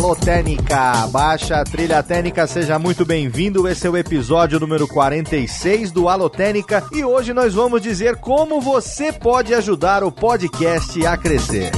Alô Técnica, baixa a trilha técnica, seja muito bem-vindo. Esse é o episódio número 46 do Alô Técnica e hoje nós vamos dizer como você pode ajudar o podcast a crescer.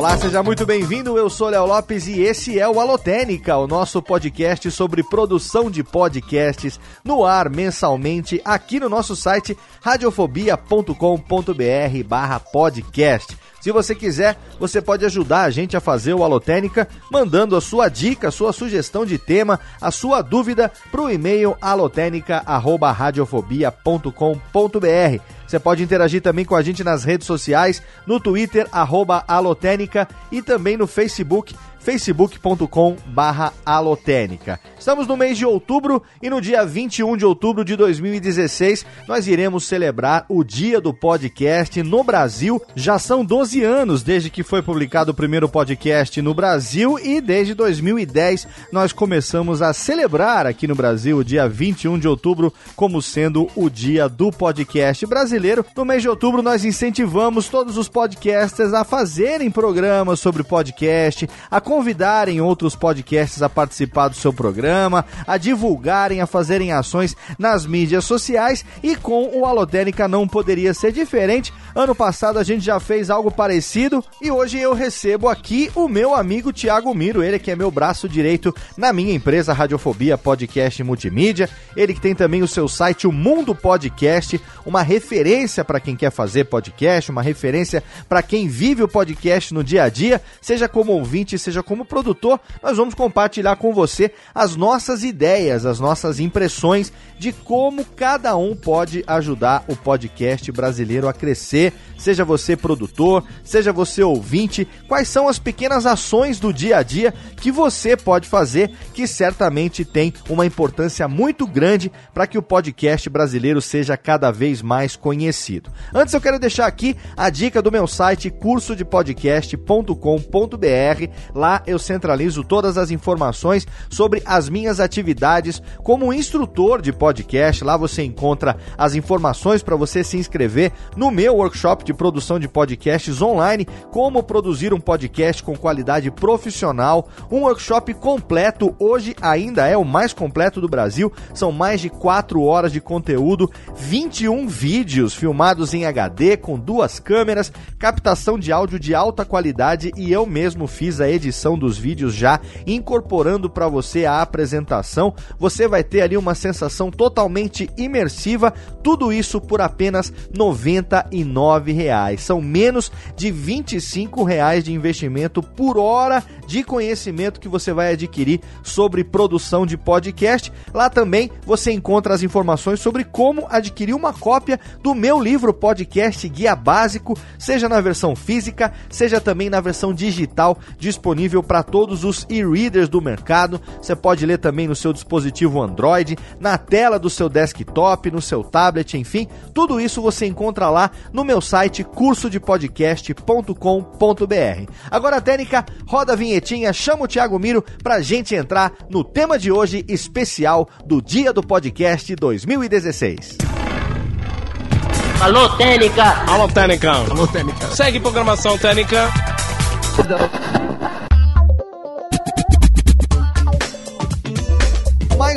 Olá, seja muito bem-vindo. Eu sou Léo Lopes e esse é o Alotênica, o nosso podcast sobre produção de podcasts no ar mensalmente aqui no nosso site radiofobia.com.br/podcast. Se você quiser, você pode ajudar a gente a fazer o Alotênica mandando a sua dica, a sua sugestão de tema, a sua dúvida para o e-mail alotenica@radiofobia.com.br. Você pode interagir também com a gente nas redes sociais, no Twitter, arroba Alotênica e também no Facebook, facebook.com barra alotênica. Estamos no mês de outubro e no dia 21 de outubro de 2016 nós iremos celebrar o dia do podcast no Brasil. Já são 12 anos desde que foi publicado o primeiro podcast no Brasil e desde 2010 nós começamos a celebrar aqui no Brasil o dia 21 de outubro como sendo o dia do podcast brasileiro. No mês de outubro nós incentivamos todos os podcasters a fazerem programas sobre podcast, a convidarem outros podcasts a participar do seu programa, a divulgarem, a fazerem ações nas mídias sociais e com o Alotênica não poderia ser diferente. Ano passado a gente já fez algo parecido e hoje eu recebo aqui o meu amigo Tiago Miro, ele que é meu braço direito na minha empresa Radiofobia Podcast Multimídia, ele que tem também o seu site O Mundo Podcast, uma referência para quem quer fazer podcast, uma referência para quem vive o podcast no dia a dia, seja como ouvinte, seja como produtor, nós vamos compartilhar com você as nossas ideias, as nossas impressões de como cada um pode ajudar o podcast brasileiro a crescer. Seja você produtor, seja você ouvinte, quais são as pequenas ações do dia a dia que você pode fazer que certamente tem uma importância muito grande para que o podcast brasileiro seja cada vez mais conhecido. Antes eu quero deixar aqui a dica do meu site cursodepodcast.com.br. Lá eu centralizo todas as informações sobre as minhas atividades. Como instrutor de podcast. Lá você encontra as informações para você se inscrever no meu workshop de produção de podcasts online, como produzir um podcast com qualidade profissional, um workshop completo, hoje ainda é o mais completo do Brasil. São mais de 4 horas de conteúdo, 21 vídeos filmados em HD com duas câmeras, captação de áudio de alta qualidade. E eu mesmo fiz a edição dos vídeos já incorporando para você a apresentação. Você vai ter ali uma sensação totalmente imersiva, tudo isso por apenas 99 reais. São menos de 25 reais de investimento por hora de conhecimento que você vai adquirir sobre produção de podcast. Lá também você encontra as informações sobre como adquirir uma cópia do meu livro podcast Guia Básico, seja na versão física, seja também na versão digital, disponível para todos os e-readers do mercado. Você pode ler também no seu dispositivo Android, na tela do seu desktop, no seu tablet, enfim, tudo isso você encontra lá no meu site cursodepodcast.com.br. Agora, Técnica, roda a vinhetinha, chama o Thiago Miro pra gente entrar no tema de hoje especial do Dia do Podcast 2016. Alô, Técnica! Alô, Técnica. Alô, Técnica. Segue programação Técnica.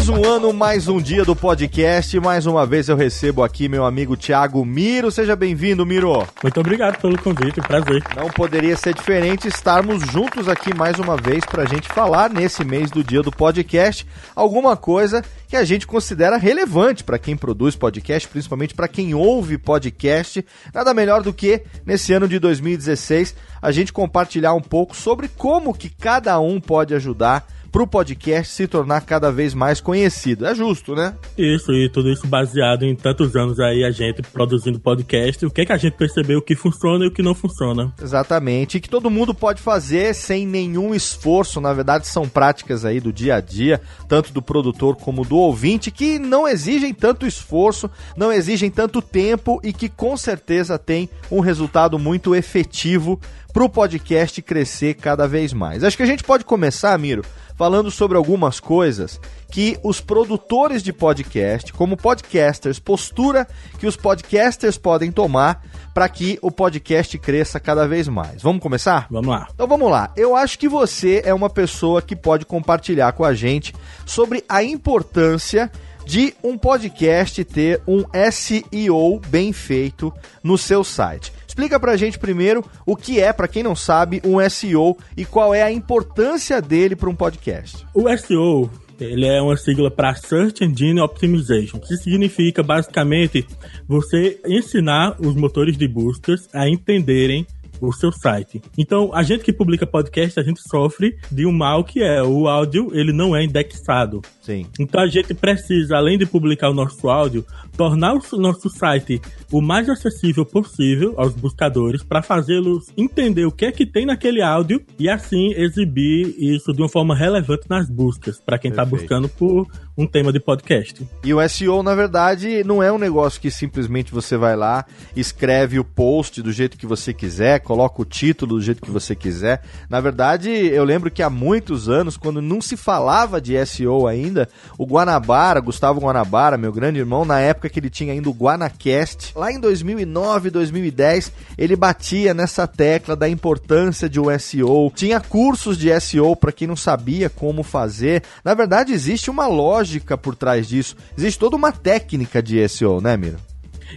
Mais um ano, mais um dia do podcast. Mais uma vez eu recebo aqui meu amigo Thiago Miro. Seja bem-vindo, Miro. Muito obrigado pelo convite, prazer. Não poderia ser diferente estarmos juntos aqui mais uma vez para a gente falar nesse mês do dia do podcast alguma coisa que a gente considera relevante para quem produz podcast, principalmente para quem ouve podcast. Nada melhor do que nesse ano de 2016 a gente compartilhar um pouco sobre como que cada um pode ajudar para o podcast se tornar cada vez mais conhecido. É justo, né? Isso, e tudo isso baseado em tantos anos aí a gente produzindo podcast, o que, é que a gente percebeu que funciona e o que não funciona. Exatamente, e que todo mundo pode fazer sem nenhum esforço, na verdade são práticas aí do dia a dia, tanto do produtor como do ouvinte, que não exigem tanto esforço, não exigem tanto tempo e que com certeza tem um resultado muito efetivo para o podcast crescer cada vez mais. Acho que a gente pode começar, Miro, falando sobre algumas coisas que os produtores de podcast, como podcasters, postura que os podcasters podem tomar para que o podcast cresça cada vez mais. Vamos começar? Vamos lá. Então vamos lá. Eu acho que você é uma pessoa que pode compartilhar com a gente sobre a importância de um podcast ter um SEO bem feito no seu site. Explica pra gente primeiro o que é, para quem não sabe, um SEO e qual é a importância dele para um podcast. O SEO ele é uma sigla para Search Engine Optimization, que significa basicamente você ensinar os motores de buscas a entenderem o seu site. Então, a gente que publica podcast, a gente sofre de um mal que é o áudio, ele não é indexado. Sim. Então, a gente precisa, além de publicar o nosso áudio, tornar o nosso site o mais acessível possível aos buscadores para fazê-los entender o que é que tem naquele áudio e assim exibir isso de uma forma relevante nas buscas para quem está buscando por um tema de podcast. E o SEO, na verdade, não é um negócio que simplesmente você vai lá, escreve o post do jeito que você quiser, coloca o título do jeito que você quiser. Na verdade, eu lembro que há muitos anos, quando não se falava de SEO ainda, o Guanabara, Gustavo Guanabara, meu grande irmão, na época que ele tinha ainda o Guanacast, lá em 2009, 2010, ele batia nessa tecla da importância de um SEO. Tinha cursos de SEO para quem não sabia como fazer. Na verdade, existe uma lógica por trás disso. Existe toda uma técnica de SEO, né, Miro?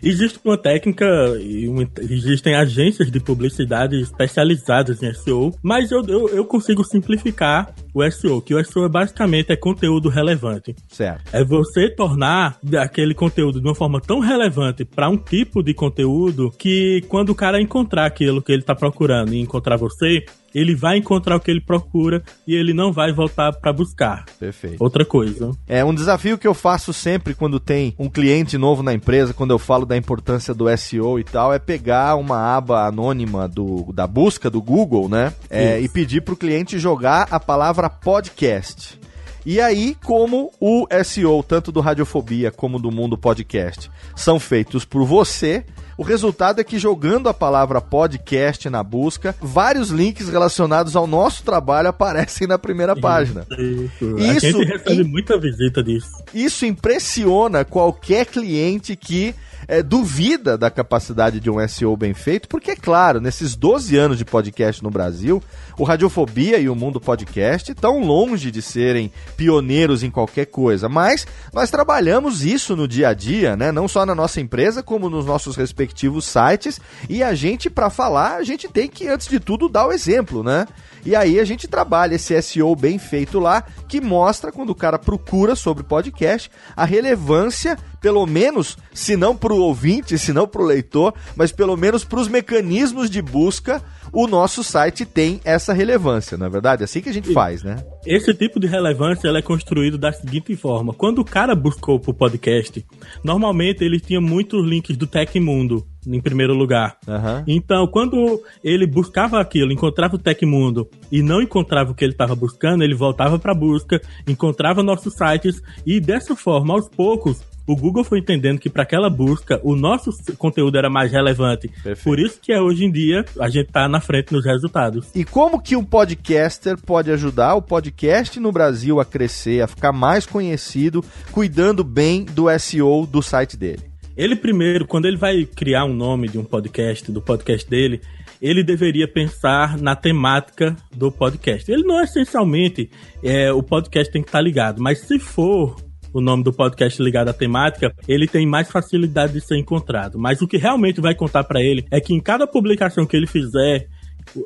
Existe uma técnica e existem agências de publicidade especializadas em SEO, mas eu, eu, eu, consigo simplificar o SEO, que o SEO é basicamente é conteúdo relevante. Certo. É você tornar aquele conteúdo de uma forma tão relevante para um tipo de conteúdo que quando o cara encontrar aquilo que ele está procurando e encontrar você, ele vai encontrar o que ele procura e ele não vai voltar para buscar. Perfeito. Outra coisa. É um desafio que eu faço sempre quando tem um cliente novo na empresa, quando eu falo da importância do SEO e tal, é pegar uma aba anônima do, da busca do Google, né? É, e pedir para o cliente jogar a palavra podcast. E aí, como o SEO, tanto do Radiofobia como do Mundo Podcast, são feitos por você, o resultado é que jogando a palavra podcast na busca, vários links relacionados ao nosso trabalho aparecem na primeira página. Isso. A gente recebe muita visita disso. Isso impressiona qualquer cliente que é, duvida da capacidade de um SEO bem feito, porque, é claro, nesses 12 anos de podcast no Brasil, o Radiofobia e o Mundo Podcast estão longe de serem pioneiros em qualquer coisa, mas nós trabalhamos isso no dia a dia, né? Não só na nossa empresa, como nos nossos respectivos sites, e a gente, para falar, a gente tem que, antes de tudo, dar o exemplo, né? E aí a gente trabalha esse SEO bem feito lá, que mostra quando o cara procura sobre podcast a relevância, pelo menos, se não para o ouvinte, se não para o leitor, mas pelo menos para os mecanismos de busca, o nosso site tem essa relevância, não é verdade? É assim que a gente faz, né? Esse tipo de relevância ela é construído da seguinte forma: quando o cara buscou pro podcast, normalmente ele tinha muitos links do Tecmundo em primeiro lugar. Uhum. Então, quando ele buscava aquilo, encontrava o Tecmundo e não encontrava o que ele estava buscando, ele voltava para a busca, encontrava nossos sites e dessa forma, aos poucos, o Google foi entendendo que para aquela busca o nosso conteúdo era mais relevante. Perfeito. Por isso que é, hoje em dia a gente está na frente nos resultados. E como que um podcaster pode ajudar o podcast no Brasil a crescer, a ficar mais conhecido, cuidando bem do SEO do site dele? Ele primeiro, quando ele vai criar um nome de um podcast, do podcast dele, ele deveria pensar na temática do podcast. Ele não é essencialmente é, o podcast tem que estar ligado, mas se for o nome do podcast ligado à temática, ele tem mais facilidade de ser encontrado. Mas o que realmente vai contar para ele é que em cada publicação que ele fizer,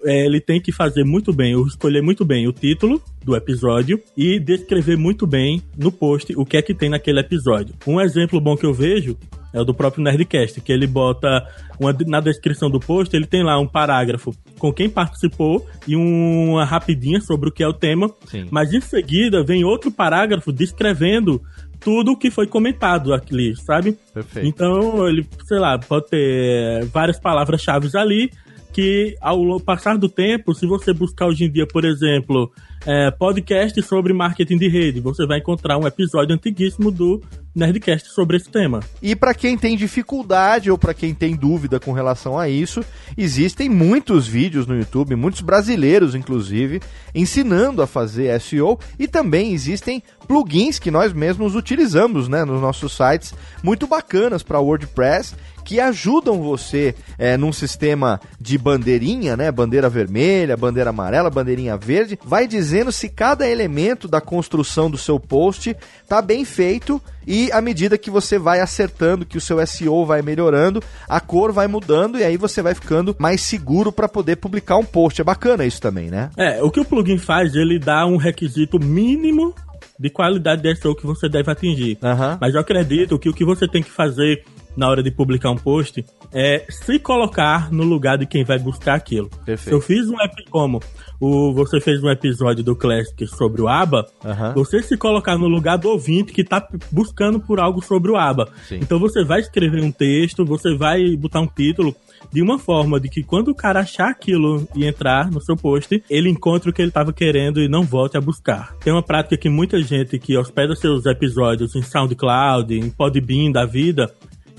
é, ele tem que fazer muito bem, escolher muito bem o título do episódio e descrever muito bem no post o que é que tem naquele episódio. Um exemplo bom que eu vejo é o do próprio Nerdcast, que ele bota uma, na descrição do post, ele tem lá um parágrafo com quem participou e uma rapidinha sobre o que é o tema, Sim. mas em seguida vem outro parágrafo descrevendo tudo o que foi comentado ali, sabe? Perfeito. Então, ele, sei lá, pode ter várias palavras-chave ali que ao passar do tempo, se você buscar hoje em dia, por exemplo, é, podcast sobre marketing de rede, você vai encontrar um episódio antiguíssimo do Nerdcast sobre esse tema. E para quem tem dificuldade ou para quem tem dúvida com relação a isso, existem muitos vídeos no YouTube, muitos brasileiros inclusive, ensinando a fazer SEO e também existem plugins que nós mesmos utilizamos, né, nos nossos sites, muito bacanas para WordPress que ajudam você é, num sistema de bandeirinha, né? Bandeira vermelha, bandeira amarela, bandeirinha verde, vai dizendo se cada elemento da construção do seu post tá bem feito e à medida que você vai acertando, que o seu SEO vai melhorando, a cor vai mudando e aí você vai ficando mais seguro para poder publicar um post. É bacana isso também, né? É, o que o plugin faz, ele dá um requisito mínimo de qualidade de SEO que você deve atingir. Aham. Mas eu acredito que o que você tem que fazer na hora de publicar um post é se colocar no lugar de quem vai buscar aquilo. Perfeito. Se eu fiz um epi como o, você fez um episódio do Classic sobre o ABA, você se colocar no lugar do ouvinte que tá buscando por algo sobre o ABA. Sim. Então você vai escrever um texto, você vai botar um título de uma forma de que quando o cara achar aquilo e entrar no seu post, ele encontre o que ele estava querendo e não volte a buscar. Tem uma prática que muita gente que hospeda seus episódios em SoundCloud, em Podbean da vida,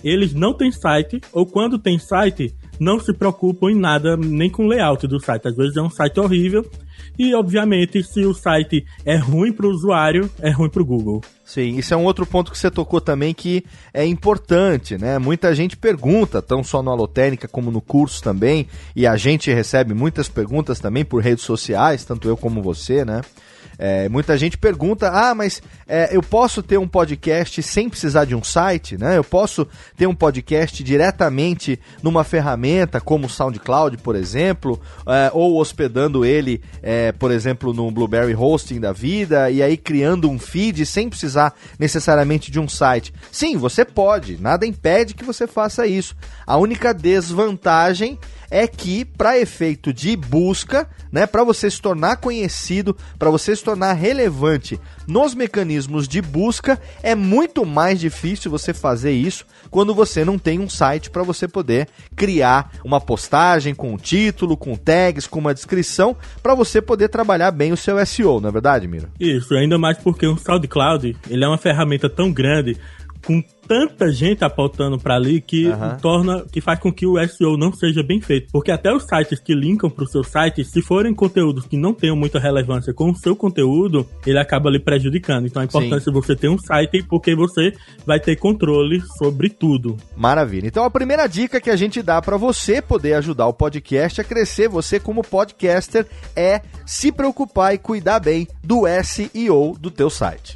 eles não têm site, ou quando tem site, não se preocupam em nada, nem com o layout do site. Às vezes é um site horrível. E, obviamente, se o site é ruim para o usuário, é ruim para o Google. Sim, isso é um outro ponto que você tocou também que é importante, né? Muita gente pergunta, tão só no Alotênica como no curso também, e a gente recebe muitas perguntas também por redes sociais, tanto eu como você, né? É, muita gente pergunta: ah, mas é, eu posso ter um podcast sem precisar de um site, né? Eu posso ter um podcast diretamente numa ferramenta como o SoundCloud, por exemplo, é, ou hospedando ele, é, por exemplo, no Blueberry Hosting da vida, e aí criando um feed sem precisar necessariamente de um site. Sim, você pode, nada impede que você faça isso. A única desvantagem é que para efeito de busca, né, para você se tornar conhecido, para você se tornar relevante nos mecanismos de busca, é muito mais difícil você fazer isso quando você não tem um site para você poder criar uma postagem com um título, com tags, com uma descrição, para você poder trabalhar bem o seu SEO, não é verdade, Miro? Isso, ainda mais porque o SoundCloud, ele é uma ferramenta tão grande, com tanta gente apontando para ali que Aham. torna que faz com que o SEO não seja bem feito, porque até os sites que linkam para o seu site, se forem conteúdos que não tenham muita relevância com o seu conteúdo, ele acaba lhe prejudicando. Então é importante você ter um site porque você vai ter controle sobre tudo. Maravilha. Então a primeira dica que a gente dá para você poder ajudar o podcast a crescer, você como podcaster, é se preocupar e cuidar bem do SEO do teu site.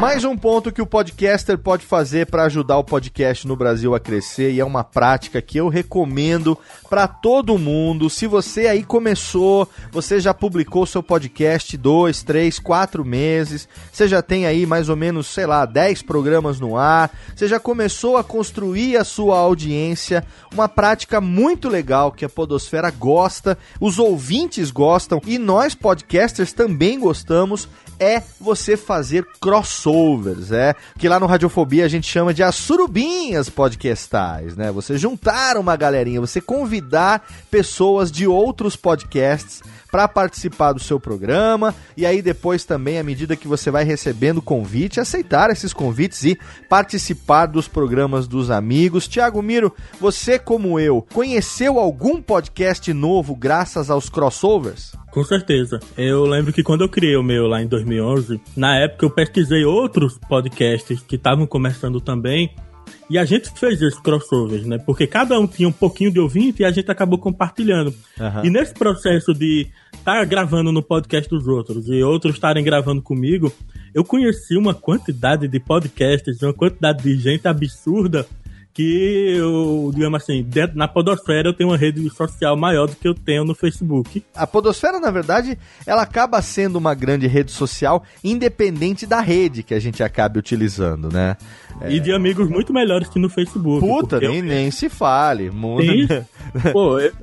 Mais um ponto que o podcaster pode fazer para ajudar o podcast no Brasil a crescer e é uma prática que eu recomendo para todo mundo. Se você aí começou, você já publicou seu podcast dois, três, quatro meses, você já tem aí mais ou menos, sei lá, 10 programas no ar, você já começou a construir a sua audiência, uma prática muito legal que a Podosfera gosta, os ouvintes gostam e nós podcasters também gostamos é você fazer crossovers, é que lá no Radiofobia a gente chama de as surubinhas podcastais, né? Você juntar uma galerinha, você convidar pessoas de outros podcasts para participar do seu programa e aí depois também à medida que você vai recebendo convite, aceitar esses convites e participar dos programas dos amigos. Tiago Miro, você como eu, conheceu algum podcast novo graças aos crossovers? Com certeza. Eu lembro que quando eu criei o meu lá em 2011, na época eu pesquisei outros podcasts que estavam começando também E a gente fez esses crossovers, né? Porque cada um tinha um pouquinho de ouvinte e a gente acabou compartilhando. Uhum. E nesse processo de estar tá gravando no podcast dos outros e outros estarem gravando comigo, eu conheci uma quantidade de podcasts, uma quantidade de gente absurda que eu, digamos assim, dentro, na Podosfera eu tenho uma rede social maior do que eu tenho no Facebook. A Podosfera, na verdade, ela acaba sendo uma grande rede social, independente da rede que a gente acabe utilizando, né? É... E de amigos muito melhores que no Facebook. Puta, nem, eu... nem se fale. Tem, pô, eu...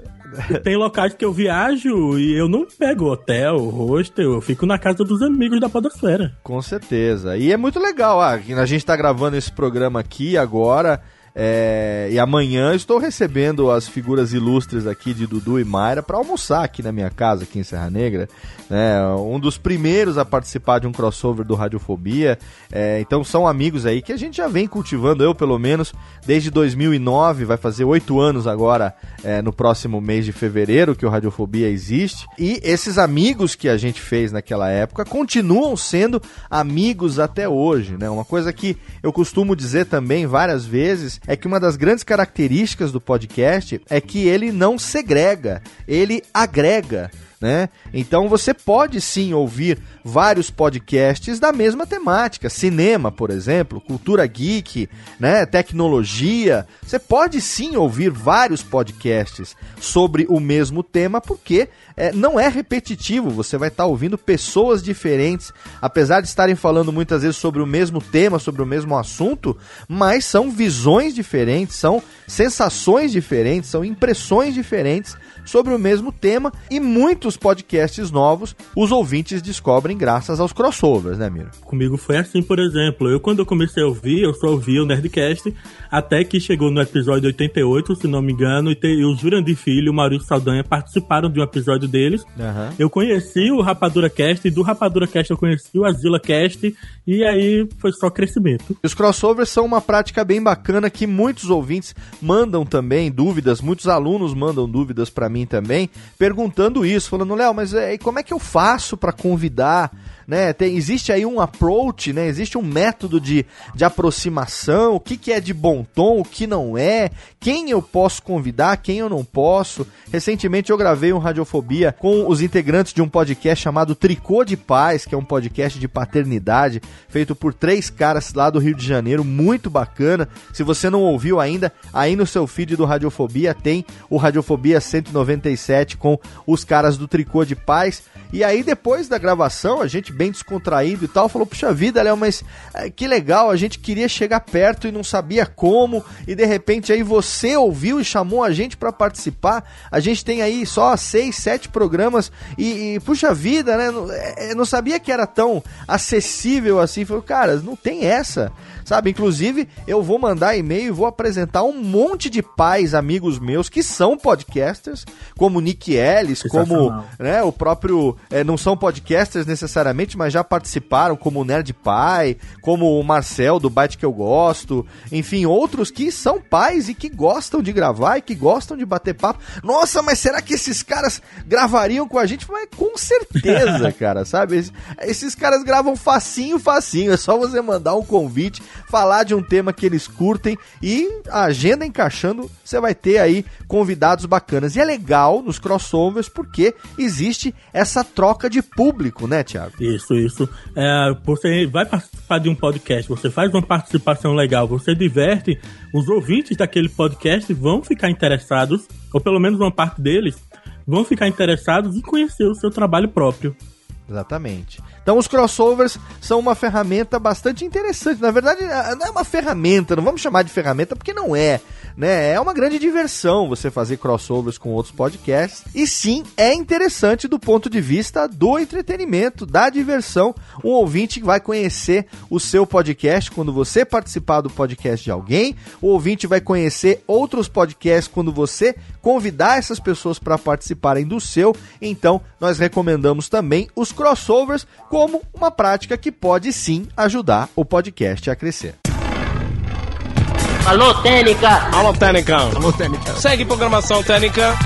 Tem locais que eu viajo e eu não pego hotel, hostel, eu fico na casa dos amigos da Podosfera. Com certeza. E é muito legal, ah, a gente tá gravando esse programa aqui agora. É, e amanhã estou recebendo as figuras ilustres aqui de Dudu e Mayra para almoçar aqui na minha casa, aqui em Serra Negra. Né? Um dos primeiros a participar de um crossover do Radiofobia. É, então são amigos aí que a gente já vem cultivando, eu pelo menos, desde 2009. Vai fazer oito anos agora, é, no próximo mês de fevereiro, que o Radiofobia existe. E esses amigos que a gente fez naquela época continuam sendo amigos até hoje. Né? Uma coisa que eu costumo dizer também várias vezes é que uma das grandes características do podcast é que ele não segrega, ele agrega. Né? Então você pode sim ouvir vários podcasts da mesma temática, cinema, por exemplo, cultura geek, né, tecnologia. Você pode sim ouvir vários podcasts sobre o mesmo tema, porque é, não é repetitivo. Você vai estar tá ouvindo pessoas diferentes, apesar de estarem falando muitas vezes sobre o mesmo tema, sobre o mesmo assunto, mas são visões diferentes, são sensações diferentes, são impressões diferentes sobre o mesmo tema e muitos podcasts novos os ouvintes descobrem graças aos crossovers, né, Miro? Comigo foi assim, por exemplo. Eu, quando eu comecei a ouvir, eu só ouvia o Nerdcast até que chegou no episódio 88, se não me engano, e, te, e o Jurandir Filho e o Maurício Saldanha participaram de um episódio deles. Uhum. Eu conheci o Rapadura Cast e do Rapadura Cast eu conheci o Azila Cast e aí foi só crescimento. Os crossovers são uma prática bem bacana que muitos ouvintes mandam também dúvidas, muitos alunos mandam dúvidas para mim também, perguntando isso, falando, Léo, mas é, como é que eu faço para convidar né? Tem, existe aí um approach, né? Existe um método de, de aproximação, o que, que é de bom tom, o que não é, quem eu posso convidar, quem eu não posso. Recentemente eu gravei um Radiofobia com os integrantes de um podcast chamado Tricô de Paz, que é um podcast de paternidade, feito por três caras lá do Rio de Janeiro, muito bacana. Se você não ouviu ainda, aí no seu feed do Radiofobia tem o Radiofobia 197 com os caras do Tricô de Paz. E aí depois da gravação, a gente bem descontraído e tal, falou: Puxa vida, Léo, mas é, que legal, a gente queria chegar perto e não sabia como, e de repente aí você ouviu e chamou a gente para participar. A gente tem aí só seis, sete programas e, e puxa vida, né? Não, é, não sabia que era tão acessível assim. Falei, cara, não tem essa sabe? Inclusive, eu vou mandar e-mail e vou apresentar um monte de pais, amigos meus, que são podcasters, como Nick Ellis, como né, o próprio. É, não são podcasters necessariamente, mas já participaram, como o Nerd Pai, como o Marcel do Byte que eu gosto, enfim, outros que são pais e que gostam de gravar e que gostam de bater papo. Nossa, mas será que esses caras gravariam com a gente? Mas com certeza, cara, sabe? Esses, esses caras gravam facinho, facinho. É só você mandar um convite falar de um tema que eles curtem e a agenda encaixando, você vai ter aí convidados bacanas. E é legal nos crossovers porque existe essa troca de público, né, Tiago? Isso, isso. É, você vai participar de um podcast, você faz uma participação legal, você diverte, os ouvintes daquele podcast vão ficar interessados, ou pelo menos uma parte deles, vão ficar interessados em conhecer o seu trabalho próprio. Exatamente. Então os crossovers são uma ferramenta bastante interessante. Na verdade, não é uma ferramenta, não vamos chamar de ferramenta porque não é né? É uma grande diversão você fazer crossovers com outros podcasts. E sim, é interessante do ponto de vista do entretenimento, da diversão. Um ouvinte vai conhecer o seu podcast quando você participar do podcast de alguém. O ouvinte vai conhecer outros podcasts quando você convidar essas pessoas para participarem do seu. Então, nós recomendamos também os crossovers como uma prática que pode sim ajudar o podcast a crescer. Alô, Técnica! Alô, Técnica! Alô, Técnica! Segue programação Técnica.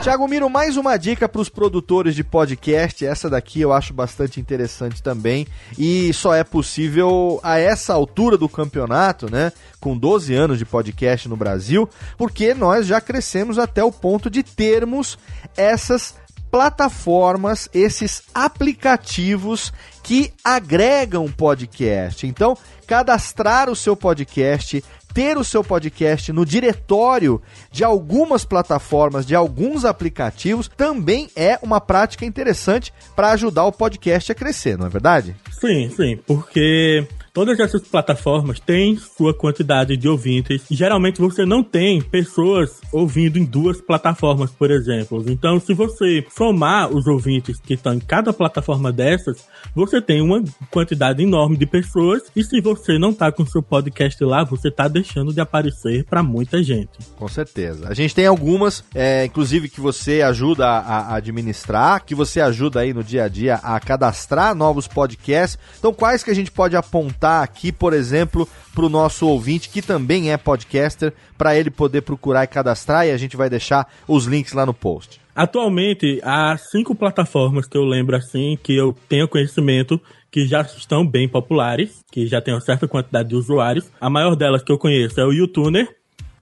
Tiago Miro, mais uma dica para os produtores de podcast. Essa daqui eu acho bastante interessante também. E só é possível a essa altura do campeonato, né? Com 12 anos de podcast no Brasil, porque nós já crescemos até o ponto de termos essas plataformas, esses aplicativos que agregam podcast. Então, cadastrar o seu podcast, ter o seu podcast no diretório de algumas plataformas, de alguns aplicativos, também é uma prática interessante para ajudar o podcast a crescer, não é verdade? Sim, sim, porque Todas essas plataformas têm sua quantidade de ouvintes. Geralmente você não tem pessoas ouvindo em duas plataformas, por exemplo. Então, se você somar os ouvintes que estão em cada plataforma dessas, você tem uma quantidade enorme de pessoas. E se você não está com seu podcast lá, você está deixando de aparecer para muita gente. Com certeza. A gente tem algumas, é, inclusive, que você ajuda a, a administrar, que você ajuda aí no dia a dia a cadastrar novos podcasts. Então, quais que a gente pode apontar? Aqui, por exemplo, para o nosso ouvinte que também é podcaster, para ele poder procurar e cadastrar, e a gente vai deixar os links lá no post. Atualmente, há cinco plataformas que eu lembro assim, que eu tenho conhecimento, que já estão bem populares, que já tem uma certa quantidade de usuários. A maior delas que eu conheço é o YouTuner,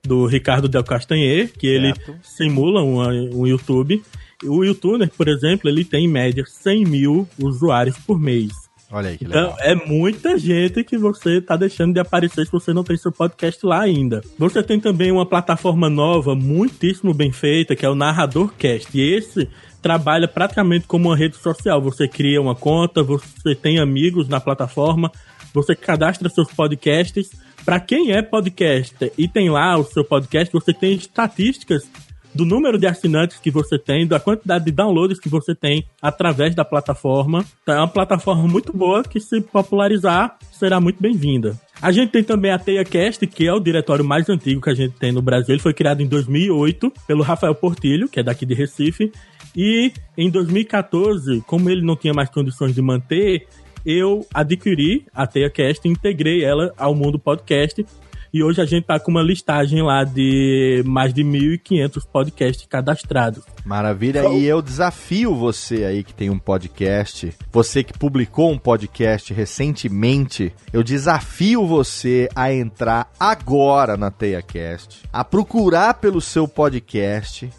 do Ricardo Del Castanher, que ele certo. simula um, um YouTube. O YouTuner, por exemplo, ele tem em média 100 mil usuários por mês. Olha aí que então, legal. Então, é muita gente que você tá deixando de aparecer se você não tem seu podcast lá ainda. Você tem também uma plataforma nova, muitíssimo bem feita, que é o Narrador Cast. E esse trabalha praticamente como uma rede social. Você cria uma conta, você tem amigos na plataforma, você cadastra seus podcasts. Para quem é podcaster e tem lá o seu podcast, você tem estatísticas do número de assinantes que você tem, da quantidade de downloads que você tem através da plataforma. Então, é uma plataforma muito boa que, se popularizar, será muito bem-vinda. A gente tem também a TeiaCast, que é o diretório mais antigo que a gente tem no Brasil. Ele foi criado em 2008 pelo Rafael Portilho, que é daqui de Recife. E em 2014, como ele não tinha mais condições de manter, eu adquiri a TeiaCast e integrei ela ao mundo podcast e hoje a gente tá com uma listagem lá de mais de 1.500 podcasts cadastrados. Maravilha. Então... E eu desafio você aí que tem um podcast, você que publicou um podcast recentemente, eu desafio você a entrar agora na TeiaCast, a procurar pelo seu podcast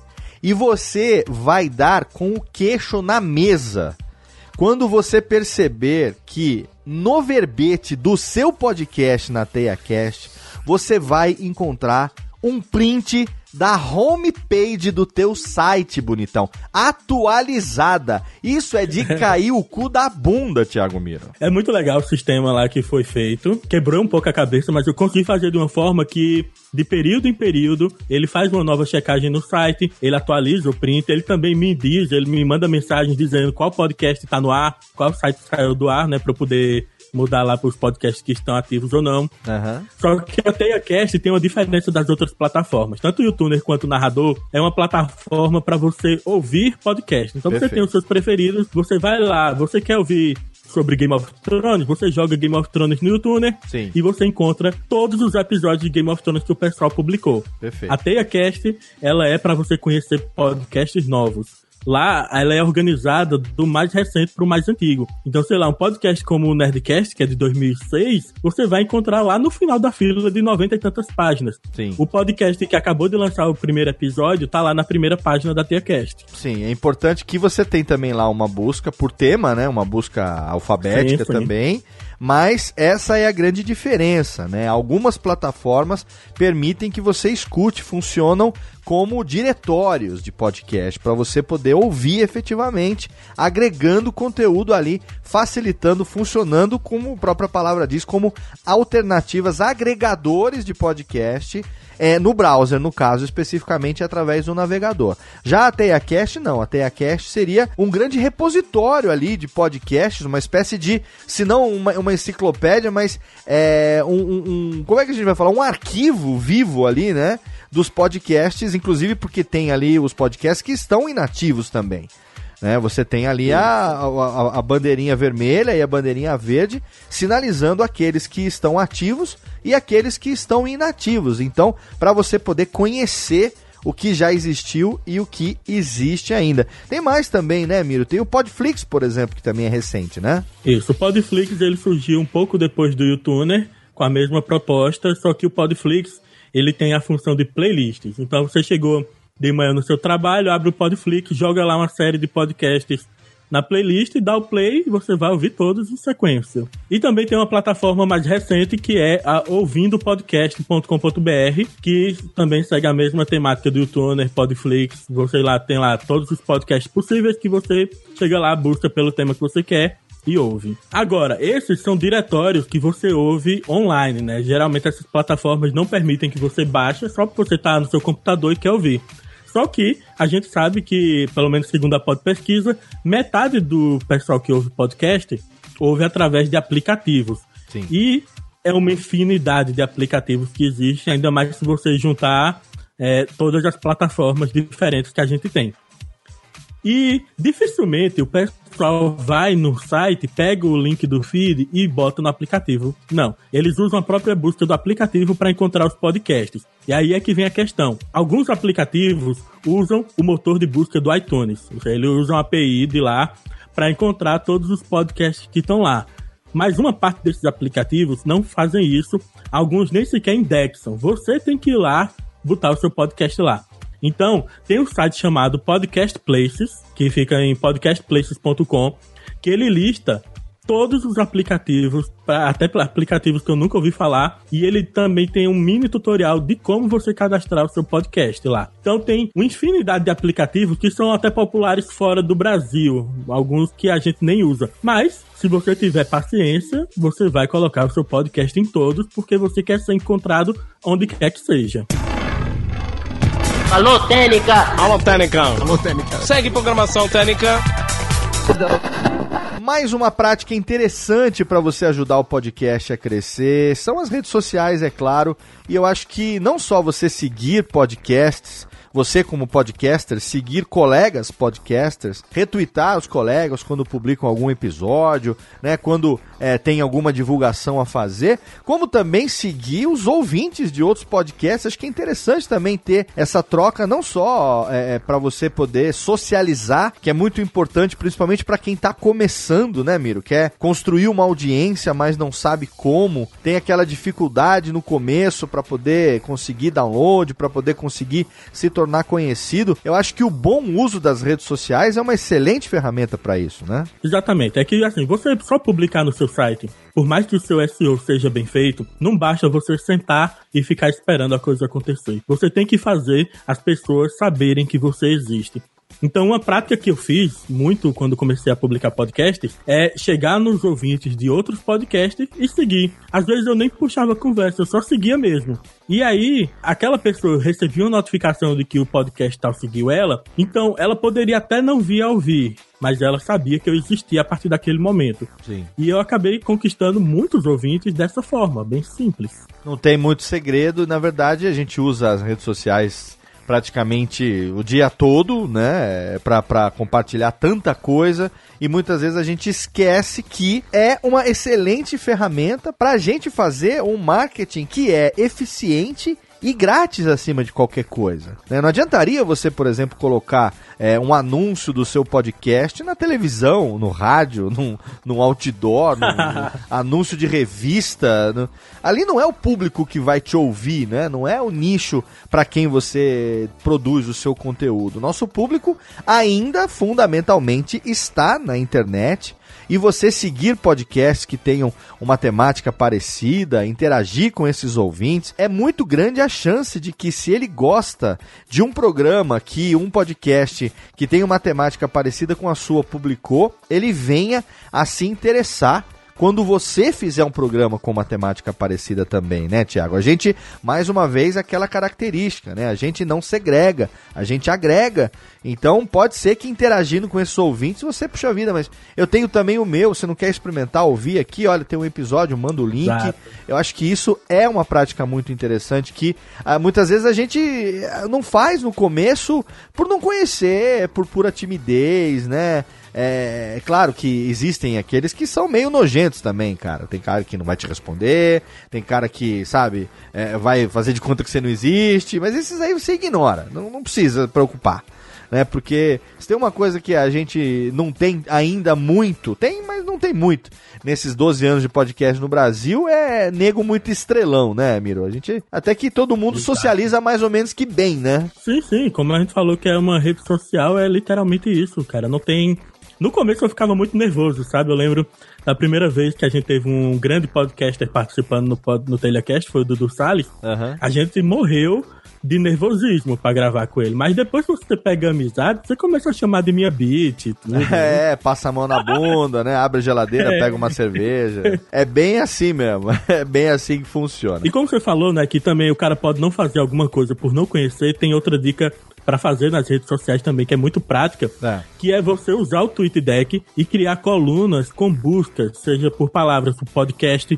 e você vai dar com o queixo na mesa quando você perceber que no verbete do seu podcast na TeiaCast você vai encontrar um print da homepage do teu site, bonitão. Atualizada. Isso é de cair o cu da bunda, Thiago Miro. É muito legal o sistema lá que foi feito. Quebrou um pouco a cabeça, mas eu consegui fazer de uma forma que, de período em período, ele faz uma nova checagem no site, ele atualiza o print, ele também me diz, ele me manda mensagens dizendo qual podcast está no ar, qual site saiu do ar, né, para eu poder mudar lá para os podcasts que estão ativos ou não. Uhum. Só que a TeiaCast tem uma diferença das outras plataformas. Tanto o YouTuner quanto o Narrador é uma plataforma para você ouvir podcast. Então Perfeito. você tem os seus preferidos, você vai lá, você quer ouvir sobre Game of Thrones, você joga Game of Thrones no YouTuner Sim. e você encontra todos os episódios de Game of Thrones que o pessoal publicou. Perfeito. A TeiaCast, ela é para você conhecer podcasts novos. Lá, ela é organizada do mais recente para o mais antigo. Então, sei lá, um podcast como o Nerdcast, que é de 2006, você vai encontrar lá no final da fila de 90 e tantas páginas. Sim. O podcast que acabou de lançar o primeiro episódio tá lá na primeira página da TiaCast. Sim, é importante que você tem também lá uma busca por tema, né? Uma busca alfabética sim, sim. também mas essa é a grande diferença, né? Algumas plataformas permitem que você escute, funcionam como diretórios de podcast para você poder ouvir efetivamente, agregando conteúdo ali, facilitando, funcionando como a própria palavra diz, como alternativas agregadores de podcast é, no browser, no caso, especificamente através do navegador. Já a TeiaCast, não. A TeiaCast seria um grande repositório ali de podcasts, uma espécie de, se não uma, uma enciclopédia, mas é, um, um, um, Como é que a gente vai falar? Um arquivo vivo ali, né? Dos podcasts, inclusive porque tem ali os podcasts que estão inativos também. Né? Você tem ali a, a, a, bandeirinha vermelha e a bandeirinha verde sinalizando aqueles que estão ativos e aqueles que estão inativos. Então, para você poder conhecer o que já existiu e o que existe ainda. Tem mais também, né, Miro? Tem o Podflix, por exemplo, que também é recente, né? Isso, o Podflix ele surgiu um pouco depois do YouTuner, com a mesma proposta, só que o Podflix ele tem a função de playlists. Então você chegou de manhã no seu trabalho, abre o Podflix, joga lá uma série de podcasts na playlist, dá o play e você vai ouvir todos em sequência. E também tem uma plataforma mais recente que é a ouvindopodcast.com.br, que também segue a mesma temática do YouTuner, Podflix. Você lá tem lá todos os podcasts possíveis que você chega lá, busca pelo tema que você quer e ouve. Agora, esses são diretórios que você ouve online, né? Geralmente essas plataformas não permitem que você baixe, só porque você está no seu computador e quer ouvir. Só que a gente sabe que, pelo menos segundo a Pod Pesquisa, metade do pessoal que ouve podcast ouve através de aplicativos. Sim. E é uma infinidade de aplicativos que existem, ainda mais se você juntar é, todas as plataformas diferentes que a gente tem. E dificilmente o pessoal vai no site, pega o link do feed e bota no aplicativo. Não, eles usam a própria busca do aplicativo para encontrar os podcasts. E aí é que vem a questão. Alguns aplicativos usam o motor de busca do iTunes. Ou seja, eles usam a API de lá para encontrar todos os podcasts que estão lá. Mas uma parte desses aplicativos não fazem isso. Alguns nem sequer indexam. Você tem que ir lá botar o seu podcast lá. Então, tem um site chamado Podcast Places, que fica em podcastplaces.com, que ele lista todos os aplicativos, até aplicativos que eu nunca ouvi falar, e ele também tem um mini tutorial de como você cadastrar o seu podcast lá. Então tem uma infinidade de aplicativos que são até populares fora do Brasil, alguns que a gente nem usa. Mas se você tiver paciência, você vai colocar o seu podcast em todos, porque você quer ser encontrado onde quer que seja. Alô, Técnica! Alô, Técnica! Alô, Técnica! Segue programação Técnica. Mais uma prática interessante para você ajudar o podcast a crescer são as redes sociais, é claro. E eu acho que não só você seguir podcasts, você como podcaster, seguir colegas podcasters, retweetar os colegas quando publicam algum episódio, né, quando é, tem alguma divulgação a fazer, como também seguir os ouvintes de outros podcasts. Acho que é interessante também ter essa troca, não só é, é para você poder socializar, que é muito importante, principalmente para quem está começando, né, Miro? Quer construir uma audiência, mas não sabe como, tem aquela dificuldade no começo para poder conseguir download, para poder conseguir se tornar tornar conhecido, eu acho que o bom uso das redes sociais é uma excelente ferramenta para isso, né? Exatamente. É que assim, você só publicar no seu site, por mais que o seu SEO seja bem feito, não basta você sentar e ficar esperando a coisa acontecer. Você tem que fazer as pessoas saberem que você existe. Então, uma prática que eu fiz muito quando comecei a publicar podcasts é chegar nos ouvintes de outros podcasts e seguir. Às vezes eu nem puxava conversa, eu só seguia mesmo. E aí, aquela pessoa recebia uma notificação de que o podcast tal seguiu ela, então ela poderia até não vir a ouvir, mas ela sabia que eu existia a partir daquele momento. Sim. E eu acabei conquistando muitos ouvintes dessa forma, bem simples. Não tem muito segredo, na verdade a gente usa as redes sociais praticamente o dia todo, né, para compartilhar tanta coisa. E muitas vezes a gente esquece que é uma excelente ferramenta para a gente fazer um marketing que é eficiente e grátis acima de qualquer coisa. Né? Não adiantaria você, por exemplo, colocar é, um anúncio do seu podcast na televisão, no rádio, num, num outdoor, num, num anúncio de revista. No... Ali não é o público que vai te ouvir, né? não é o nicho para quem você produz o seu conteúdo. Nosso público ainda fundamentalmente está na internet e você seguir podcasts que tenham uma temática parecida, interagir com esses ouvintes, é muito grande a chance de que se ele gosta de um programa que um podcast que tem uma temática parecida com a sua publicou, ele venha a se interessar quando você fizer um programa com uma temática parecida também, né, Tiago? A gente, mais uma vez, aquela característica, né? A gente não segrega, a gente agrega. Então, pode ser que interagindo com esses ouvintes, você, puxa vida, mas eu tenho também o meu, você não quer experimentar, ouvir aqui, olha, tem um episódio, manda o link. Exato. Eu acho que isso é uma prática muito interessante que ah, muitas vezes a gente ah, não faz no começo por não conhecer, por pura timidez, né? É, é, claro que existem aqueles que são meio nojentos também, cara. Tem cara que não vai te responder, tem cara que, sabe, é, vai fazer de conta que você não existe, mas esses aí você ignora, não, não precisa preocupar né? Porque se tem uma coisa que a gente não tem ainda muito, tem, mas não tem muito, nesses 12 anos de podcast no Brasil, é nego muito estrelão, né, Miro? A gente, até que todo mundo Exato. socializa mais ou menos que bem, né? Sim, sim, como a gente falou que é uma rede social, é literalmente isso, cara. Não tem no começo eu ficava muito nervoso, sabe? Eu lembro da primeira vez que a gente teve um grande podcaster participando no, pod, no Telecast, foi o Dudu Salles. Uhum. A gente morreu de nervosismo para gravar com ele. Mas depois que você pega amizade, você começa a chamar de minha beat. Tudo, é, passa a mão na bunda, né? Abre a geladeira, é. pega uma cerveja. É bem assim mesmo. É bem assim que funciona. E como você falou, né, que também o cara pode não fazer alguma coisa por não conhecer, tem outra dica para fazer nas redes sociais também, que é muito prática, é. que é você usar o TweetDeck e criar colunas com buscas, seja por palavras, podcast,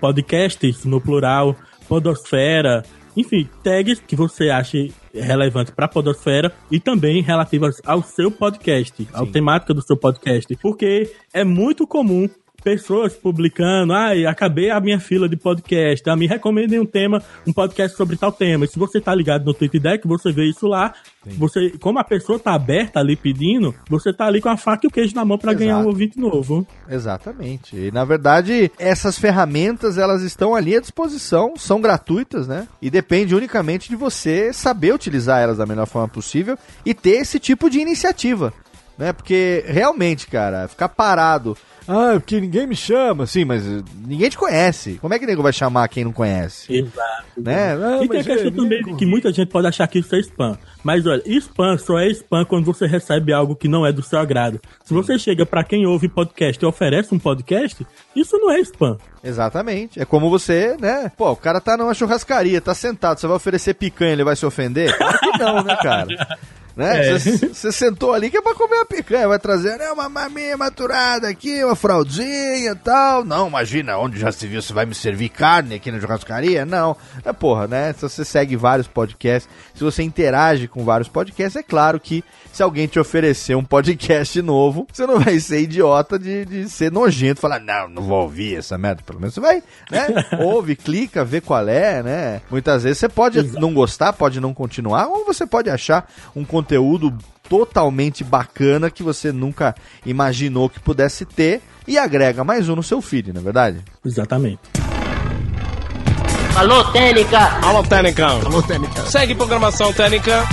podcasts no plural, podosfera, enfim, tags que você ache relevante para a podosfera e também relativas ao seu podcast, à temática do seu podcast, porque é muito comum pessoas publicando, ai, ah, acabei a minha fila de podcast, ah, me recomendem um tema, um podcast sobre tal tema. E se você tá ligado no Twitter Deck, você vê isso lá. Sim. Você, como a pessoa tá aberta ali pedindo, você tá ali com a faca e o queijo na mão para ganhar um ouvinte novo. Exatamente. E na verdade, essas ferramentas elas estão ali à disposição, são gratuitas, né? E depende unicamente de você saber utilizar elas da melhor forma possível e ter esse tipo de iniciativa né? Porque realmente, cara, ficar parado ah, porque ninguém me chama. Sim, mas ninguém te conhece. Como é que nego vai chamar quem não conhece? Exato. Né? Ah, e tem a questão também de que muita gente pode achar que isso é spam. Mas olha, spam só é spam quando você recebe algo que não é do seu agrado. Se você chega para quem ouve podcast e oferece um podcast, isso não é spam. Exatamente. É como você, né? Pô, o cara tá numa churrascaria, tá sentado, você vai oferecer picanha, ele vai se ofender? Claro que não, né, cara? né? Você é. sentou ali que é pra comer uma picanha, vai trazer né, uma maminha maturada aqui, uma fraldinha e tal. Não, imagina, onde já se viu, você vai me servir carne aqui na churrascaria? Não. É porra, né? Se você segue vários podcasts, se você interage com vários podcasts, é claro que se alguém te oferecer um podcast novo, você não vai ser idiota de, de ser nojento, falar, não, não vou ouvir essa merda. Pelo menos você vai, né? Ouve, clica, vê qual é, né? Muitas vezes você pode Exato. não gostar, pode não continuar, ou você pode achar um conteúdo conteúdo totalmente bacana que você nunca imaginou que pudesse ter e agrega mais um no seu feed, não é verdade? Exatamente. Alô, Técnica! Alô, Técnica! Alô, Técnica! Segue programação Técnica!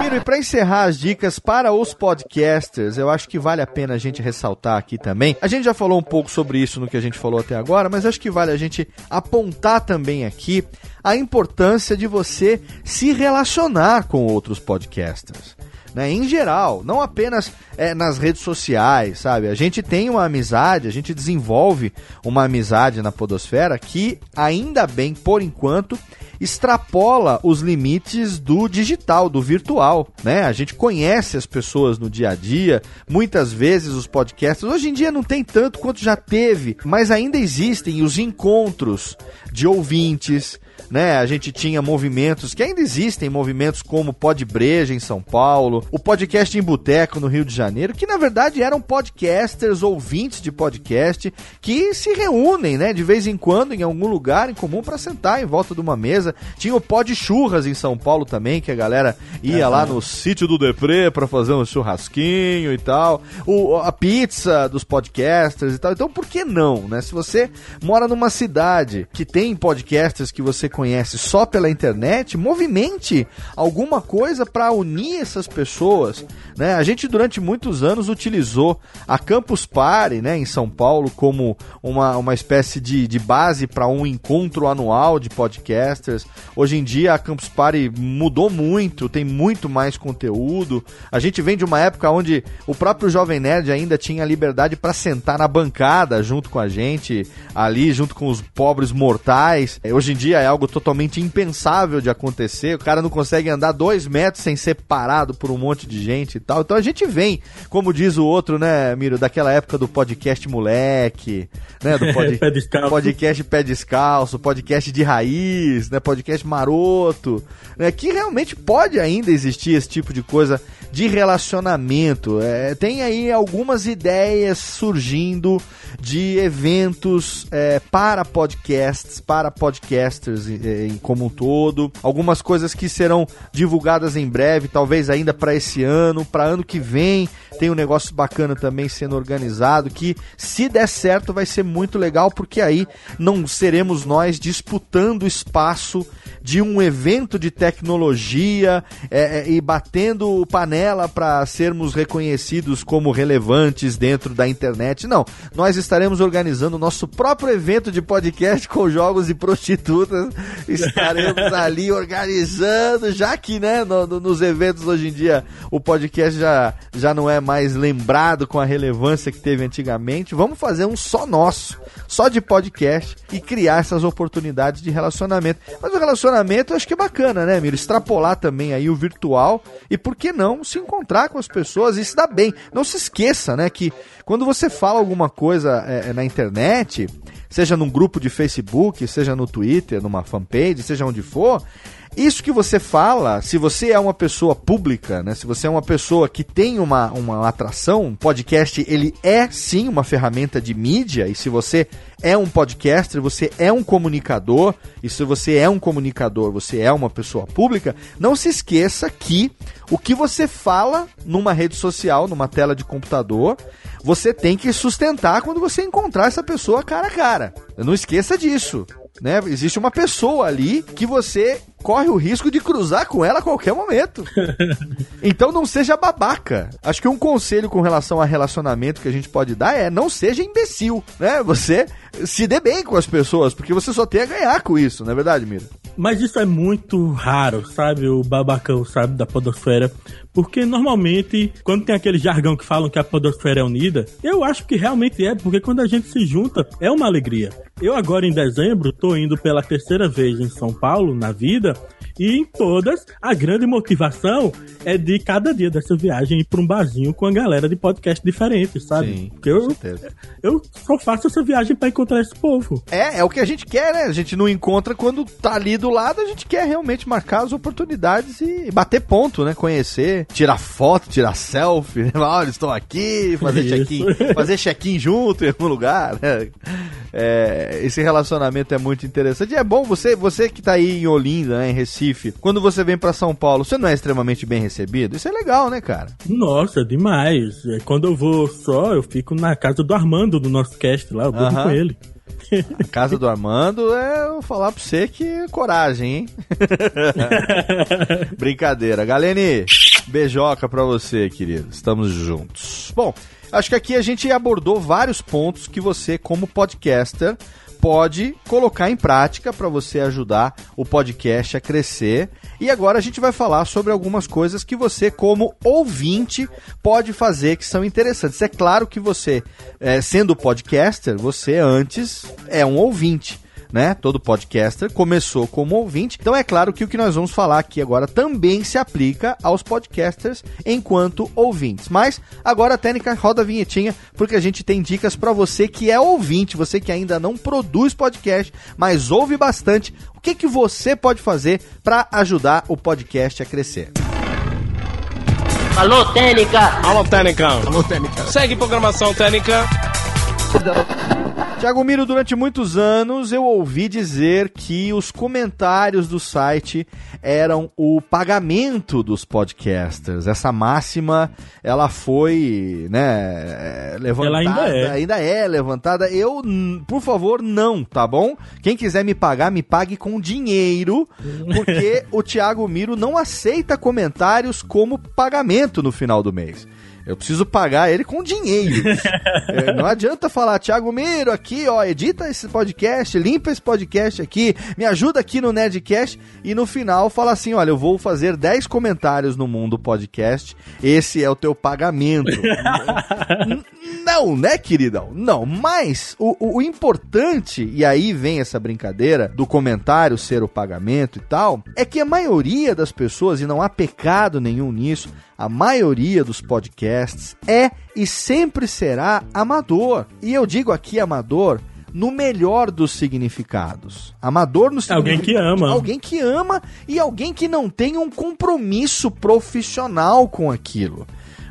Miro, e para encerrar as dicas para os podcasters, eu acho que vale a pena a gente ressaltar aqui também. A gente já falou um pouco sobre isso no que a gente falou até agora, mas acho que vale a gente apontar também aqui a importância de você se relacionar com outros podcasters. Né, em geral, não apenas é, nas redes sociais, sabe? A gente tem uma amizade, a gente desenvolve uma amizade na Podosfera que, ainda bem, por enquanto, extrapola os limites do digital, do virtual, né? A gente conhece as pessoas no dia a dia, muitas vezes os podcasts, hoje em dia não tem tanto quanto já teve, mas ainda existem os encontros de ouvintes, né? A gente tinha movimentos que ainda existem, movimentos como Pod Breja em São Paulo, o podcast em Boteco no Rio de Janeiro, que na verdade eram podcasters, ouvintes de podcast que se reúnem, né, de vez em quando em algum lugar em comum para sentar em volta de uma mesa. Tinha o Pod Churras em São Paulo também, que a galera ia é, lá no sítio do Deprê para fazer um churrasquinho e tal. O, a pizza dos podcasters e tal. Então, por que não, né? Se você mora numa cidade que tem podcasters que você conhece só pela internet, movimente alguma coisa para unir essas pessoas. Né? A gente durante muitos anos utilizou a Campus Party né, em São Paulo como uma, uma espécie de, de base para um encontro anual de podcasters. Hoje em dia a Campus Party mudou muito, tem muito mais conteúdo. A gente vem de uma época onde o próprio Jovem Nerd ainda tinha liberdade para sentar na bancada junto com a gente, ali junto com os pobres mortais. É, hoje em dia é totalmente impensável de acontecer. O cara não consegue andar dois metros sem ser parado por um monte de gente e tal. Então a gente vem, como diz o outro, né, Miro, daquela época do podcast moleque, né, do pod... pé podcast pé descalço, podcast de raiz, né, podcast maroto, né, que realmente pode ainda existir esse tipo de coisa de relacionamento. É, tem aí algumas ideias surgindo de eventos é, para podcasts, para podcasters em como um todo. Algumas coisas que serão divulgadas em breve, talvez ainda para esse ano, para ano que vem. Tem um negócio bacana também sendo organizado que, se der certo, vai ser muito legal, porque aí não seremos nós disputando espaço de um evento de tecnologia é, é, e batendo panela para sermos reconhecidos como relevantes dentro da internet. Não, nós estaremos organizando o nosso próprio evento de podcast com jogos e prostitutas. Estaremos ali organizando, já que né, no, no, nos eventos hoje em dia o podcast já, já não é mais lembrado com a relevância que teve antigamente. Vamos fazer um só nosso, só de podcast e criar essas oportunidades de relacionamento. Mas o relacionamento eu acho que é bacana, né, Miro? Extrapolar também aí o virtual e por que não se encontrar com as pessoas e se dar bem. Não se esqueça, né, que quando você fala alguma coisa é, é, na internet, seja num grupo de Facebook, seja no Twitter, numa fanpage, seja onde for, isso que você fala, se você é uma pessoa pública, né? Se você é uma pessoa que tem uma, uma atração, podcast, ele é sim uma ferramenta de mídia, e se você é um podcaster, você é um comunicador, e se você é um comunicador, você é uma pessoa pública, não se esqueça que o que você fala numa rede social, numa tela de computador, você tem que sustentar quando você encontrar essa pessoa cara a cara. Não esqueça disso né? Existe uma pessoa ali que você corre o risco de cruzar com ela a qualquer momento. então não seja babaca. Acho que um conselho com relação a relacionamento que a gente pode dar é não seja imbecil, né? Você se dê bem com as pessoas, porque você só tem a ganhar com isso, não é verdade, Mira? Mas isso é muito raro, sabe? O babacão, sabe, da podosfera. Porque normalmente, quando tem aquele jargão que falam que a podosfera é unida, eu acho que realmente é, porque quando a gente se junta, é uma alegria. Eu agora em dezembro tô indo pela terceira vez em São Paulo, na vida, e em todas, a grande motivação é de cada dia dessa viagem ir pra um barzinho com a galera de podcast diferentes, sabe? Sim, Porque eu, eu só faço essa viagem para encontrar esse povo. É, é o que a gente quer, né? A gente não encontra quando tá ali do lado, a gente quer realmente marcar as oportunidades e bater ponto, né? Conhecer, tirar foto, tirar selfie, né? Olha, estou aqui, fazer check-in, fazer check-in junto em algum lugar, né? É, esse relacionamento é muito interessante. E é bom você, você que tá aí em Olinda, né, em Recife, quando você vem para São Paulo, você não é extremamente bem recebido? Isso é legal, né, cara? Nossa, demais. É, quando eu vou só, eu fico na casa do Armando do nosso cast lá, eu vou uh -huh. com ele. A casa do Armando é eu falar pra você que é coragem, hein? Brincadeira. Galene, beijoca pra você, querido. Estamos juntos. Bom, Acho que aqui a gente abordou vários pontos que você, como podcaster, pode colocar em prática para você ajudar o podcast a crescer. E agora a gente vai falar sobre algumas coisas que você, como ouvinte, pode fazer que são interessantes. É claro que você, é, sendo podcaster, você antes é um ouvinte né? Todo podcaster começou como ouvinte. Então é claro que o que nós vamos falar aqui agora também se aplica aos podcasters enquanto ouvintes. Mas agora a técnica roda a vinhetinha, porque a gente tem dicas para você que é ouvinte, você que ainda não produz podcast, mas ouve bastante. O que, que você pode fazer para ajudar o podcast a crescer? Alô, Técnica! Alô, Técnica! Alô, Técnica! Segue programação Técnica! Tiago Miro, durante muitos anos eu ouvi dizer que os comentários do site eram o pagamento dos podcasters. Essa máxima, ela foi, né, levantada. Ela ainda é. Ainda é levantada. Eu, por favor, não, tá bom? Quem quiser me pagar, me pague com dinheiro, porque o Tiago Miro não aceita comentários como pagamento no final do mês. Eu preciso pagar ele com dinheiro. é, não adianta falar, Thiago Miro, aqui, ó, edita esse podcast, limpa esse podcast aqui, me ajuda aqui no Nerdcast e no final fala assim: olha, eu vou fazer 10 comentários no mundo podcast, esse é o teu pagamento. Não, né, queridão? Não, mas o, o, o, importante, e aí vem essa brincadeira do comentário ser o pagamento e tal, é que a maioria das pessoas, e não há pecado nenhum nisso, a maioria dos podcasts é e sempre será amador. E eu digo aqui amador no melhor dos significados. Amador no significado. Alguém que ama. Alguém que ama e alguém que não tem um compromisso profissional com aquilo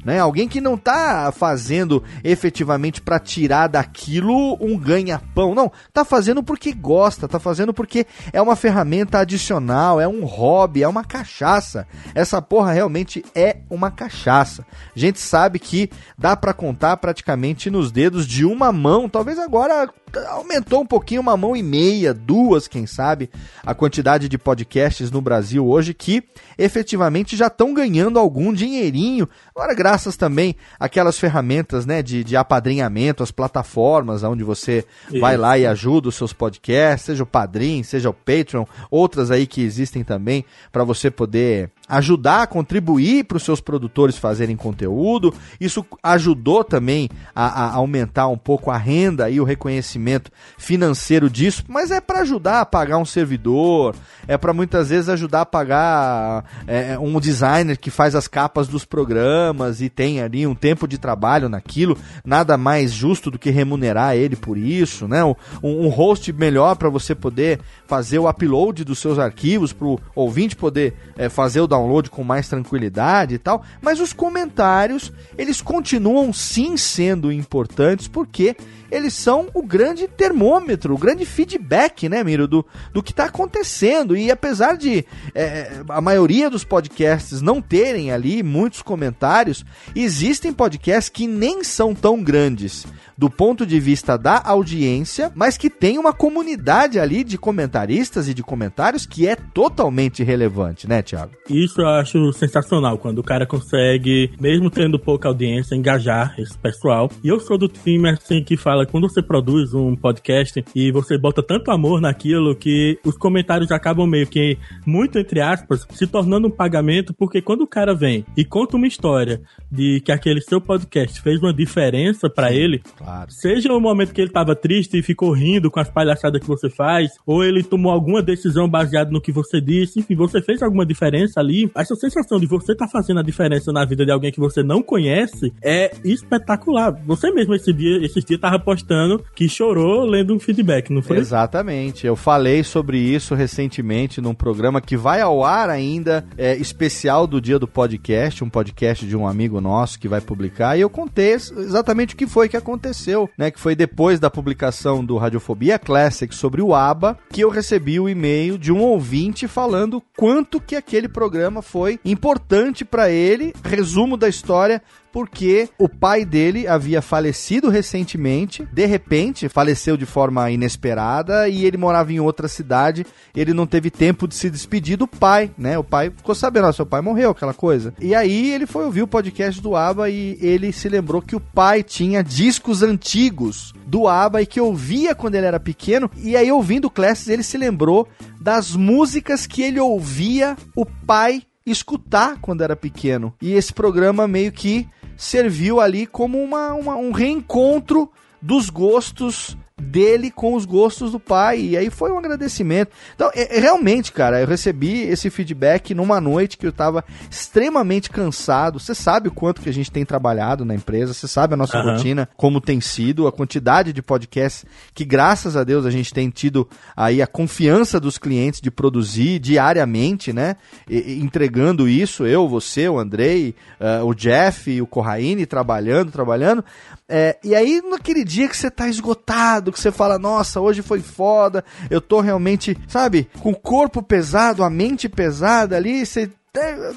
né? Alguém que não está fazendo efetivamente para tirar daquilo um ganha-pão, não, tá fazendo porque gosta, tá fazendo porque é uma ferramenta adicional, é um hobby, é uma cachaça. Essa porra realmente é uma cachaça. A gente sabe que dá para contar praticamente nos dedos de uma mão, talvez agora aumentou um pouquinho, uma mão e meia, duas, quem sabe, a quantidade de podcasts no Brasil hoje que efetivamente já estão ganhando algum dinheirinho. Agora, graças também àquelas ferramentas né, de, de apadrinhamento, as plataformas onde você Isso. vai lá e ajuda os seus podcasts, seja o Padrim, seja o Patreon, outras aí que existem também para você poder ajudar contribuir para os seus produtores fazerem conteúdo. Isso ajudou também a, a, aumentar um pouco a renda e o reconhecimento financeiro disso, mas é para ajudar a pagar um servidor, é para muitas vezes ajudar a pagar é, um designer que faz as capas dos programas e tem ali um tempo de trabalho naquilo. Nada mais justo do que remunerar ele por isso, né? Um, um host melhor para você poder fazer o upload dos seus arquivos, para o ouvinte poder é, fazer o download com mais tranquilidade e tal. Mas os comentários, eles continuam sim sendo importantes porque eles são o grande termômetro, o grande feedback, né, Miro, do, do que está acontecendo. E apesar de é, a maioria dos podcasts não terem ali muitos comentários, existem podcasts que nem são tão grandes do ponto de vista da audiência, mas que tem uma comunidade ali de comentaristas e de comentários que é totalmente relevante, né, Thiago? Isso eu acho sensacional, quando o cara consegue, mesmo tendo pouca audiência, engajar esse pessoal. E eu sou do time, assim, que fala, quando você produz um podcast e você bota tanto amor naquilo que os comentários acabam meio que, muito entre aspas, se tornando um pagamento, porque quando o cara vem e conta uma história de que aquele seu podcast fez uma diferença para ele, Claro. Seja o momento que ele tava triste e ficou rindo com as palhaçadas que você faz, ou ele tomou alguma decisão baseada no que você disse, enfim, você fez alguma diferença ali. Essa sensação de você tá fazendo a diferença na vida de alguém que você não conhece é espetacular. Você mesmo esse dia, esses dias tava postando que chorou lendo um feedback, não foi? Exatamente. Eu falei sobre isso recentemente num programa que vai ao ar ainda, é, especial do dia do podcast, um podcast de um amigo nosso que vai publicar, e eu contei exatamente o que foi que aconteceu né? Que foi depois da publicação do Radiofobia Classic sobre o ABBA, que eu recebi o e-mail de um ouvinte falando quanto que aquele programa foi importante para ele. Resumo da história, porque o pai dele havia falecido recentemente, de repente faleceu de forma inesperada e ele morava em outra cidade, ele não teve tempo de se despedir do pai, né? O pai ficou sabendo, ah, seu pai morreu, aquela coisa. E aí ele foi ouvir o podcast do ABBA e ele se lembrou que o pai tinha discos antigos do ABBA e que ouvia quando ele era pequeno, e aí ouvindo o Classics ele se lembrou das músicas que ele ouvia o pai escutar quando era pequeno. E esse programa meio que serviu ali como uma, uma um reencontro dos gostos dele com os gostos do pai. E aí foi um agradecimento. Então, é, é, realmente, cara, eu recebi esse feedback numa noite que eu tava extremamente cansado. Você sabe o quanto que a gente tem trabalhado na empresa, você sabe a nossa uhum. rotina, como tem sido, a quantidade de podcasts que, graças a Deus, a gente tem tido aí a confiança dos clientes de produzir diariamente, né? E, e, entregando isso, eu, você, o Andrei, uh, o Jeff, o Corraine trabalhando, trabalhando. É, e aí, naquele dia que você tá esgotado, que você fala, nossa, hoje foi foda, eu tô realmente, sabe, com o corpo pesado, a mente pesada ali, você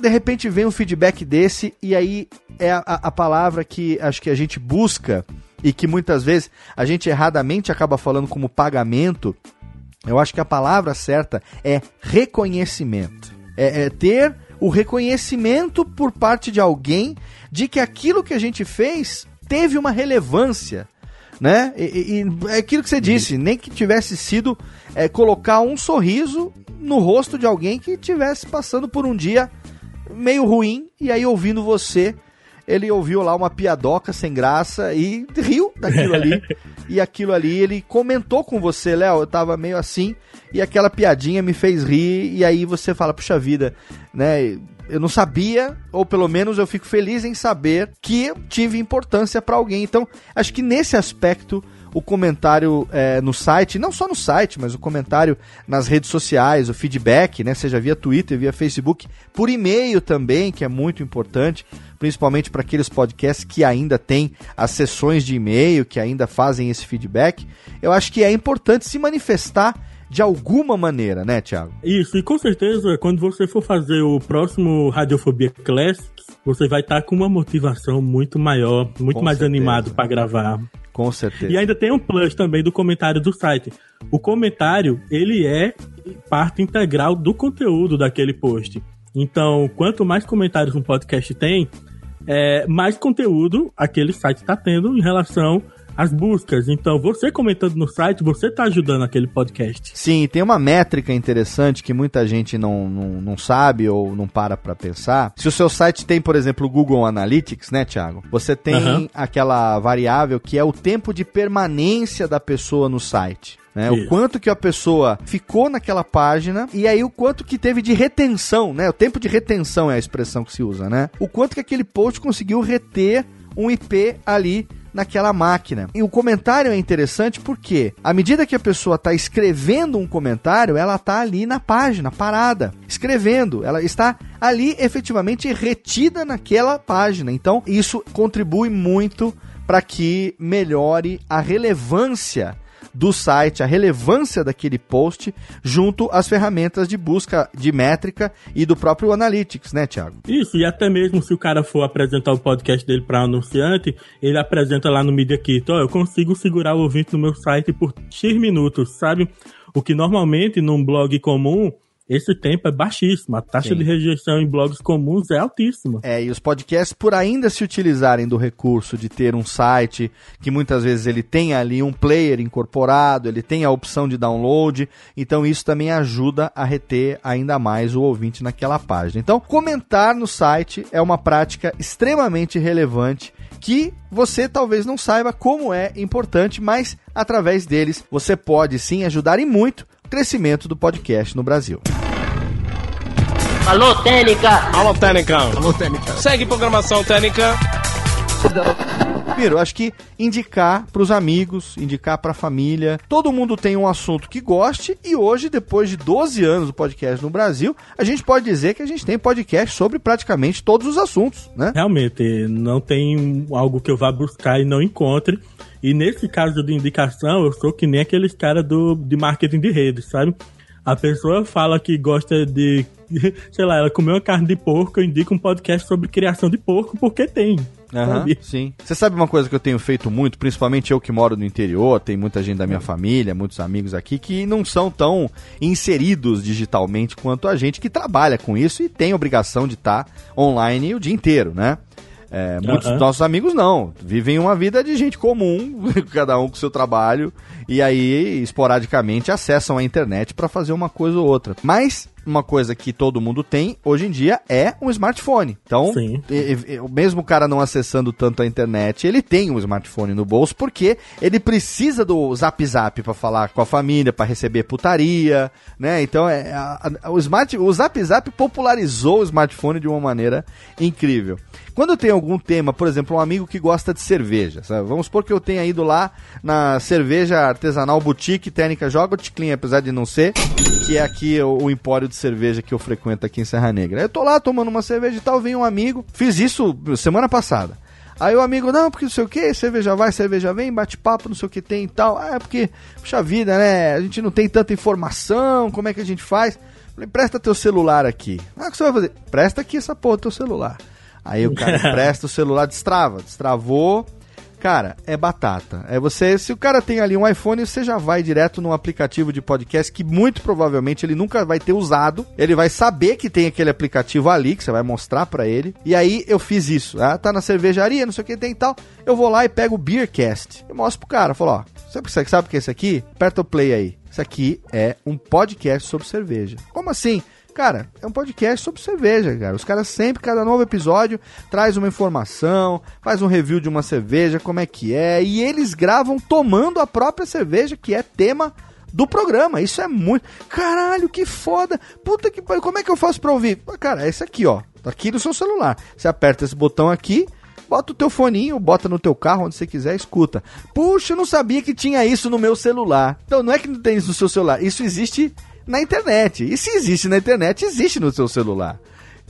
de repente vem um feedback desse e aí é a, a, palavra que acho que a gente busca e que muitas vezes a gente erradamente acaba falando como pagamento. Eu acho que a palavra certa é reconhecimento. É, é ter o reconhecimento por parte de alguém de que aquilo que a gente fez teve uma relevância, né? E, e, é aquilo que você disse, nem que tivesse sido é, colocar um sorriso no rosto de alguém que tivesse passando por um dia meio ruim e aí ouvindo você ele ouviu lá uma piadoca sem graça e riu daquilo ali. e aquilo ali ele comentou com você, Léo, eu tava meio assim, e aquela piadinha me fez rir, e aí você fala, puxa vida, né? Eu não sabia, ou pelo menos eu fico feliz em saber que tive importância para alguém. Então, acho que nesse aspecto o comentário é, no site, não só no site, mas o comentário nas redes sociais, o feedback, né, seja via Twitter, via Facebook, por e-mail também, que é muito importante, principalmente para aqueles podcasts que ainda têm as sessões de e-mail, que ainda fazem esse feedback. Eu acho que é importante se manifestar de alguma maneira, né, Thiago? Isso, e com certeza, quando você for fazer o próximo Radiofobia Classics, você vai estar tá com uma motivação muito maior, muito com mais certeza. animado para gravar. Com certeza. E ainda tem um plus também do comentário do site. O comentário, ele é parte integral do conteúdo daquele post. Então, quanto mais comentários um podcast tem, é, mais conteúdo aquele site está tendo em relação as buscas. Então, você comentando no site, você está ajudando aquele podcast. Sim, tem uma métrica interessante que muita gente não, não, não sabe ou não para para pensar. Se o seu site tem, por exemplo, o Google Analytics, né, Thiago? Você tem uhum. aquela variável que é o tempo de permanência da pessoa no site. Né? O quanto que a pessoa ficou naquela página e aí o quanto que teve de retenção, né? O tempo de retenção é a expressão que se usa, né? O quanto que aquele post conseguiu reter um IP ali naquela máquina. E o comentário é interessante porque, à medida que a pessoa está escrevendo um comentário, ela está ali na página, parada, escrevendo. Ela está ali efetivamente retida naquela página. Então, isso contribui muito para que melhore a relevância do site, a relevância daquele post, junto às ferramentas de busca de métrica e do próprio Analytics, né, Thiago? Isso, e até mesmo se o cara for apresentar o podcast dele para anunciante, ele apresenta lá no Media Kit, ó, oh, eu consigo segurar o ouvinte no meu site por X minutos, sabe? O que normalmente num blog comum esse tempo é baixíssimo. A taxa Sim. de rejeição em blogs comuns é altíssima. É, e os podcasts, por ainda se utilizarem do recurso de ter um site que muitas vezes ele tem ali um player incorporado, ele tem a opção de download, então isso também ajuda a reter ainda mais o ouvinte naquela página. Então, comentar no site é uma prática extremamente relevante que você talvez não saiba como é importante, mas através deles você pode sim ajudar e muito crescimento do podcast no Brasil. Alô, Técnica! Alô, Técnica! Alô, Técnica! Segue programação Técnica! Primeiro, acho que indicar para os amigos, indicar para a família. Todo mundo tem um assunto que goste e hoje, depois de 12 anos do podcast no Brasil, a gente pode dizer que a gente tem podcast sobre praticamente todos os assuntos, né? Realmente, não tem algo que eu vá buscar e não encontre. E nesse caso de indicação, eu sou que nem aqueles caras do, de marketing de redes, sabe? A pessoa fala que gosta de, sei lá, ela comeu uma carne de porco, eu indico um podcast sobre criação de porco, porque tem. Uhum, sim. Você sabe uma coisa que eu tenho feito muito, principalmente eu que moro no interior, tem muita gente da minha família, muitos amigos aqui que não são tão inseridos digitalmente quanto a gente que trabalha com isso e tem obrigação de estar tá online o dia inteiro, né? É, muitos dos nossos amigos não, vivem uma vida de gente comum, cada um com seu trabalho, e aí esporadicamente acessam a internet para fazer uma coisa ou outra. Mas uma coisa que todo mundo tem hoje em dia é um smartphone. Então, o mesmo cara não acessando tanto a internet, ele tem um smartphone no bolso porque ele precisa do Zap Zap para falar com a família, para receber putaria, né? Então, é, a, a, o, smart, o Zap Zap popularizou o smartphone de uma maneira incrível. Quando tem algum tema, por exemplo, um amigo que gosta de cerveja, sabe? vamos supor que eu tenha ido lá na cerveja artesanal boutique técnica Joga Clean, apesar de não ser, que é aqui o, o empório de cerveja que eu frequento aqui em Serra Negra. Eu tô lá tomando uma cerveja e tal, vem um amigo, fiz isso semana passada. Aí o amigo, não, porque não sei o que, cerveja vai, cerveja vem, bate papo, não sei o que tem e tal. Ah, é porque, puxa vida, né? A gente não tem tanta informação, como é que a gente faz? Falei, presta teu celular aqui. Ah, o que você vai fazer? Presta aqui essa porra do teu celular. Aí o cara presta o celular, destrava, destravou. Cara, é batata. É você, se o cara tem ali um iPhone, você já vai direto num aplicativo de podcast que muito provavelmente ele nunca vai ter usado. Ele vai saber que tem aquele aplicativo ali que você vai mostrar para ele. E aí eu fiz isso. Ah, tá na cervejaria, não sei o que tem e tal. Eu vou lá e pego o Beercast. E mostro pro cara, falo, ó, você sabe o que é esse aqui? Aperta o play aí. Isso aqui é um podcast sobre cerveja. Como assim? Cara, é um podcast sobre cerveja, cara. Os caras sempre, cada novo episódio, traz uma informação, faz um review de uma cerveja, como é que é, e eles gravam tomando a própria cerveja, que é tema do programa. Isso é muito. Caralho, que foda! Puta que pariu, como é que eu faço pra ouvir? Cara, é esse aqui, ó. Tá aqui no seu celular. Você aperta esse botão aqui, bota o teu foninho, bota no teu carro, onde você quiser, escuta. Puxa, eu não sabia que tinha isso no meu celular. Então não é que não tem isso no seu celular, isso existe na internet. E se existe na internet, existe no seu celular.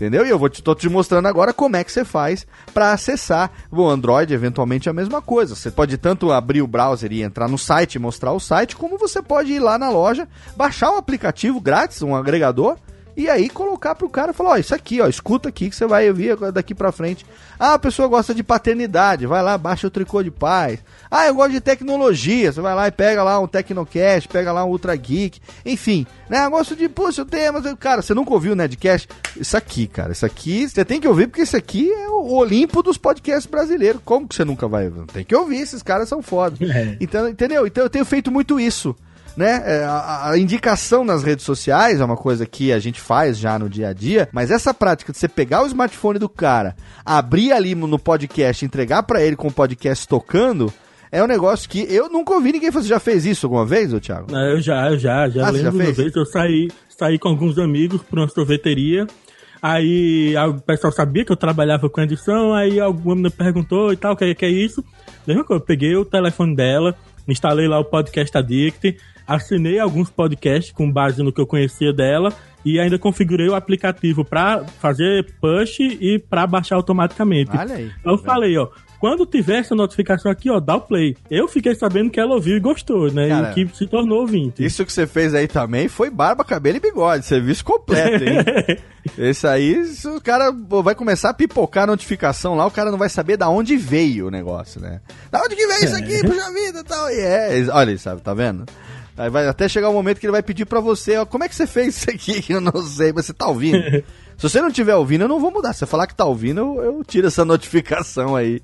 Entendeu? E eu vou te, tô te mostrando agora como é que você faz para acessar o Android, eventualmente a mesma coisa. Você pode tanto abrir o browser e entrar no site, mostrar o site, como você pode ir lá na loja, baixar um aplicativo grátis, um agregador, e aí colocar pro cara e falar, ó, isso aqui, ó, escuta aqui que você vai ouvir daqui pra frente. Ah, a pessoa gosta de paternidade, vai lá, baixa o tricô de paz. Ah, eu gosto de tecnologia, você vai lá e pega lá um Tecnocast, pega lá um Ultra Geek, enfim, né? Eu gosto de, poxa, eu tenho, mas, cara, você nunca ouviu o Nedcast? Isso aqui, cara, isso aqui, você tem que ouvir porque isso aqui é o Olimpo dos podcasts brasileiros. Como que você nunca vai? Tem que ouvir, esses caras são foda. É. Então, entendeu? Então eu tenho feito muito isso né? É, a, a, indicação nas redes sociais é uma coisa que a gente faz já no dia a dia, mas essa prática de você pegar o smartphone do cara, abrir ali no podcast, entregar para ele com o podcast tocando, é um negócio que eu nunca ouvi ninguém fazer. Já fez isso alguma vez, ô Thiago? Eu já, eu já, já ah, lembro já uma vez. Eu saí, saí com alguns amigos para uma sorveteria. Aí o pessoal sabia que eu trabalhava com edição, aí alguma me perguntou e tal, o que, que é isso? Eu peguei o telefone dela, instalei lá o Podcast Addict, assinei alguns podcasts com base no que eu conhecia dela e ainda configurei o aplicativo para fazer push e para baixar automaticamente. Olha aí. Eu falei, ó, quando tiver essa notificação aqui, ó, dá o play. Eu fiquei sabendo que ela ouviu e gostou, né? Cara, e que se tornou ouvinte. Isso que você fez aí também foi barba, cabelo e bigode. Serviço completo, hein? Esse aí, o cara vai começar a pipocar a notificação lá, o cara não vai saber da onde veio o negócio, né? Da onde que veio isso aqui, puxa vida e tal. E é, olha, sabe, tá vendo? Aí vai até chegar o um momento que ele vai pedir para você, ó, como é que você fez isso aqui? Eu não sei, mas você tá ouvindo. Se você não estiver ouvindo, eu não vou mudar. Se você falar que tá ouvindo, eu, eu tiro essa notificação aí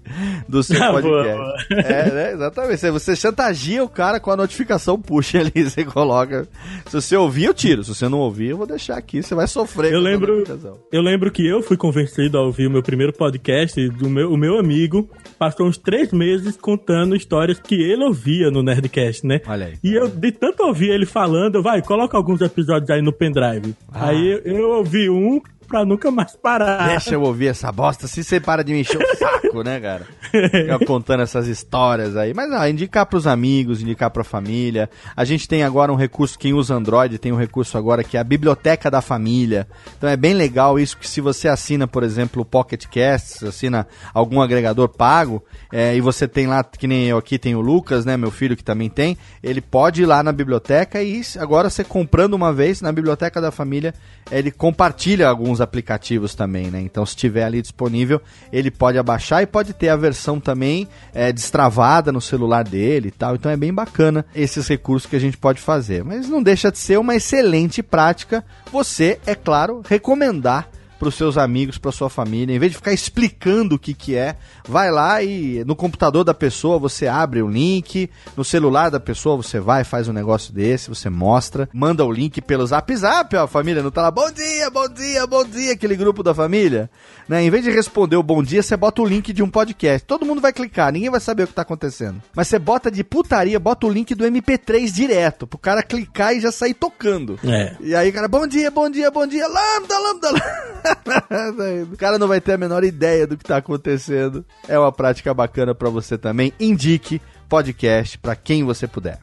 do seu ah, podcast. Boa, boa. É, né? Exatamente. Você chantagia o cara com a notificação, puxa ali, você coloca. Se você ouvir, eu tiro. Se você não ouvir, eu vou deixar aqui. Você vai sofrer. Eu lembro, eu lembro que eu fui convencido a ouvir o meu primeiro podcast do meu, o meu amigo passou uns três meses contando histórias que ele ouvia no Nerdcast, né? Olha aí. E eu, de tanto ouvir ele falando, vai, coloca alguns episódios aí no pendrive. Ah. Aí eu, eu ouvi um, pra nunca mais parar. Deixa eu ouvir essa bosta, se você para de me encher o saco, né, cara? Ficar contando essas histórias aí. Mas, ah, indicar pros amigos, indicar pra família. A gente tem agora um recurso, quem usa Android tem um recurso agora que é a Biblioteca da Família. Então é bem legal isso, que se você assina, por exemplo, o Pocket Casts, assina algum agregador pago, é, e você tem lá, que nem eu aqui, tem o Lucas, né, meu filho que também tem, ele pode ir lá na biblioteca e agora você comprando uma vez na Biblioteca da Família, ele compartilha alguns aplicativos também, né? Então, se estiver ali disponível, ele pode abaixar e pode ter a versão também é, destravada no celular dele e tal. Então, é bem bacana esses recursos que a gente pode fazer. Mas não deixa de ser uma excelente prática. Você, é claro, recomendar para os seus amigos, para sua família, em vez de ficar explicando o que que é, vai lá e no computador da pessoa você abre o link, no celular da pessoa você vai, faz um negócio desse, você mostra, manda o link pelo Zap Zap, ó, a família não tá lá, bom dia, bom dia, bom dia, aquele grupo da família, né? Em vez de responder o bom dia, você bota o link de um podcast. Todo mundo vai clicar, ninguém vai saber o que tá acontecendo. Mas você bota de putaria, bota o link do MP3 direto, pro cara clicar e já sair tocando. É. E aí, cara, bom dia, bom dia, bom dia, lambda, lambda, lambda. o cara não vai ter a menor ideia do que tá acontecendo. É uma prática bacana para você também. Indique podcast para quem você puder.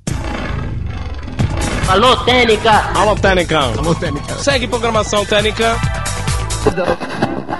Alô, Técnica! Alô, Técnica! Alô, Técnica! Segue programação Técnica.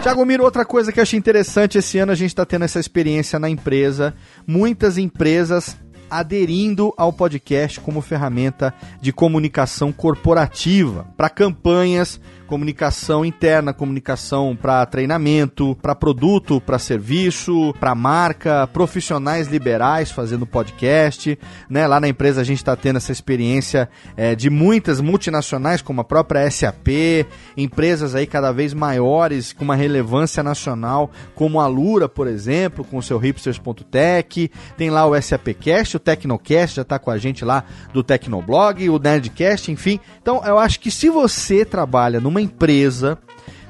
Tiago Miro, outra coisa que eu achei interessante esse ano, a gente está tendo essa experiência na empresa. Muitas empresas aderindo ao podcast como ferramenta de comunicação corporativa para campanhas comunicação interna, comunicação para treinamento, para produto, para serviço, para marca, profissionais liberais fazendo podcast, né? Lá na empresa a gente está tendo essa experiência é, de muitas multinacionais, como a própria SAP, empresas aí cada vez maiores com uma relevância nacional, como a Lura, por exemplo, com o seu hipsters.tech, tem lá o SAPcast, o Tecnocast já está com a gente lá do Tecnoblog, o Nerdcast, enfim. Então eu acho que se você trabalha numa numa empresa,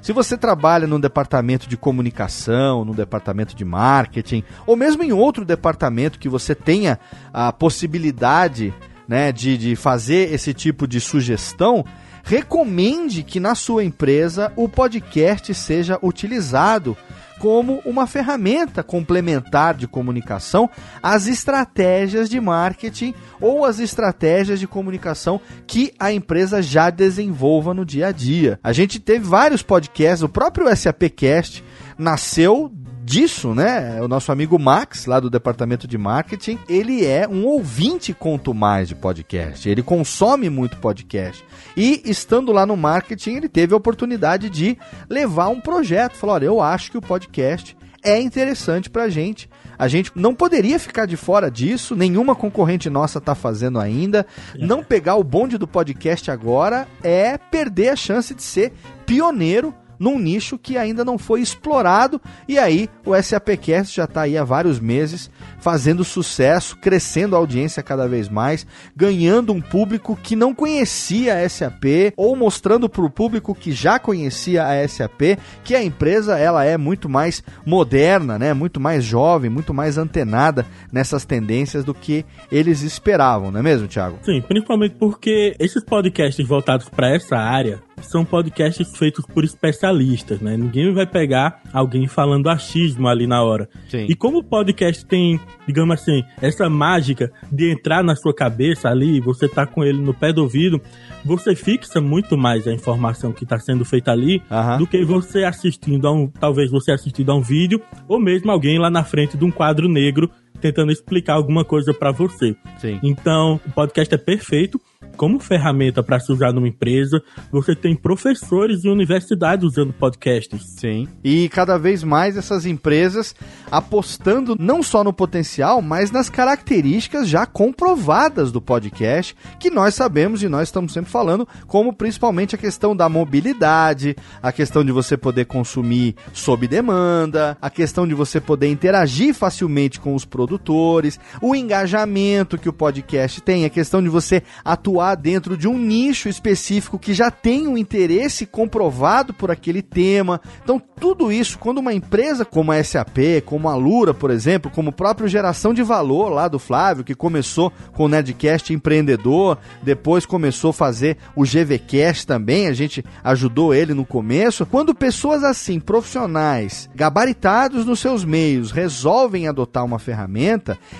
se você trabalha num departamento de comunicação, num departamento de marketing, ou mesmo em outro departamento que você tenha a possibilidade né, de, de fazer esse tipo de sugestão, recomende que na sua empresa o podcast seja utilizado como uma ferramenta complementar de comunicação às estratégias de marketing ou as estratégias de comunicação que a empresa já desenvolva no dia a dia. A gente teve vários podcasts, o próprio SAPcast nasceu disso, né? O nosso amigo Max, lá do departamento de marketing, ele é um ouvinte quanto mais de podcast. Ele consome muito podcast. E estando lá no marketing, ele teve a oportunidade de levar um projeto. Falou: olha, eu acho que o podcast é interessante pra gente. A gente não poderia ficar de fora disso, nenhuma concorrente nossa está fazendo ainda. Não pegar o bonde do podcast agora é perder a chance de ser pioneiro num nicho que ainda não foi explorado. E aí o SAPcast já está aí há vários meses fazendo sucesso, crescendo a audiência cada vez mais, ganhando um público que não conhecia a SAP ou mostrando para o público que já conhecia a SAP que a empresa ela é muito mais moderna, né? Muito mais jovem, muito mais antenada nessas tendências do que eles esperavam, não é mesmo, Thiago? Sim, principalmente porque esses podcasts voltados para essa área são podcasts feitos por especialistas, né? Ninguém vai pegar alguém falando achismo ali na hora. Sim. E como o podcast tem, digamos assim, essa mágica de entrar na sua cabeça ali, você tá com ele no pé do ouvido, você fixa muito mais a informação que está sendo feita ali uhum. do que você assistindo a um, talvez você assistindo a um vídeo ou mesmo alguém lá na frente de um quadro negro tentando explicar alguma coisa para você. Sim. Então, o podcast é perfeito como ferramenta para se usar numa empresa. Você tem professores e universidades usando podcasts. Sim. E cada vez mais essas empresas apostando não só no potencial, mas nas características já comprovadas do podcast, que nós sabemos e nós estamos sempre falando, como principalmente a questão da mobilidade, a questão de você poder consumir sob demanda, a questão de você poder interagir facilmente com os produtores, o engajamento que o podcast tem, a questão de você atuar dentro de um nicho específico que já tem um interesse comprovado por aquele tema. Então, tudo isso, quando uma empresa como a SAP, como a Lura, por exemplo, como o próprio Geração de Valor lá do Flávio, que começou com o Nedcast empreendedor, depois começou a fazer o GVcast também, a gente ajudou ele no começo. Quando pessoas assim, profissionais, gabaritados nos seus meios, resolvem adotar uma ferramenta,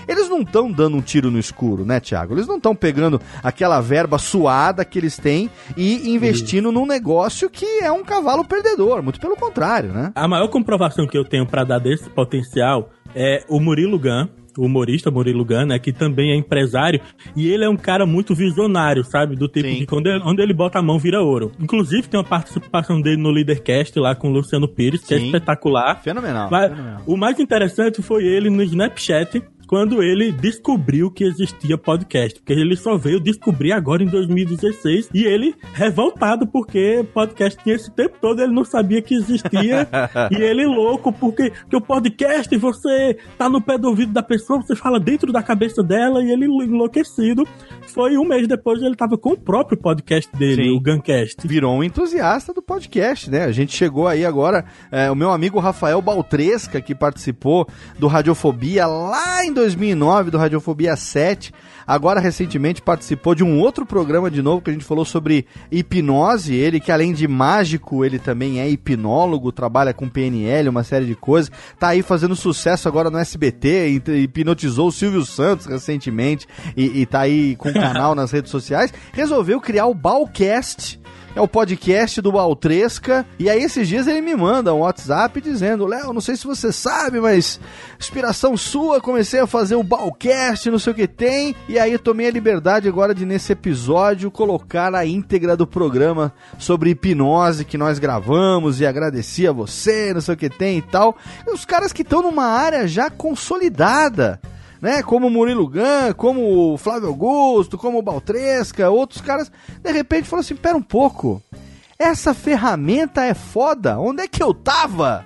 eles não estão dando um tiro no escuro, né, Tiago? Eles não estão pegando aquela verba suada que eles têm e investindo Isso. num negócio que é um cavalo perdedor, muito pelo contrário, né? A maior comprovação que eu tenho para dar desse potencial é o Murilo Gun, humorista Murilo Gun, né, que também é empresário, e ele é um cara muito visionário, sabe? Do tipo Sim. de quando ele, onde ele bota a mão vira ouro. Inclusive tem uma participação dele no Leadercast lá com o Luciano Pires, que é Sim. é espetacular. Fenomenal, Mas, fenomenal. O mais interessante foi ele no Snapchat quando ele descobriu que existia podcast, porque ele só veio descobrir agora em 2016 e ele revoltado porque podcast tinha esse tempo todo, ele não sabia que existia e ele louco porque, porque o podcast você tá no pé do ouvido da pessoa, você fala dentro da cabeça dela e ele enlouquecido. Foi um mês depois ele tava com o próprio podcast dele, Sim. o Guncast. Virou um entusiasta do podcast, né? A gente chegou aí agora, é, o meu amigo Rafael Baltresca, que participou do Radiofobia lá em 2009 do Radiofobia 7. Agora, recentemente, participou de um outro programa de novo que a gente falou sobre hipnose. Ele, que além de mágico, ele também é hipnólogo, trabalha com PNL, uma série de coisas. Tá aí fazendo sucesso agora no SBT, hipnotizou o Silvio Santos recentemente e, e tá aí com o canal nas redes sociais. Resolveu criar o Balcast é o podcast do Baltresca. E aí, esses dias ele me manda um WhatsApp dizendo: Léo, não sei se você sabe, mas inspiração sua, comecei a fazer o Balcast, não sei o que tem. E aí, tomei a liberdade agora de, nesse episódio, colocar a íntegra do programa sobre hipnose que nós gravamos e agradeci a você, não sei o que tem e tal. E os caras que estão numa área já consolidada né? Como o Murilo Gun, como o Flávio Augusto, como o Baltresca, outros caras, de repente falaram assim: pera um pouco, essa ferramenta é foda, onde é que eu tava?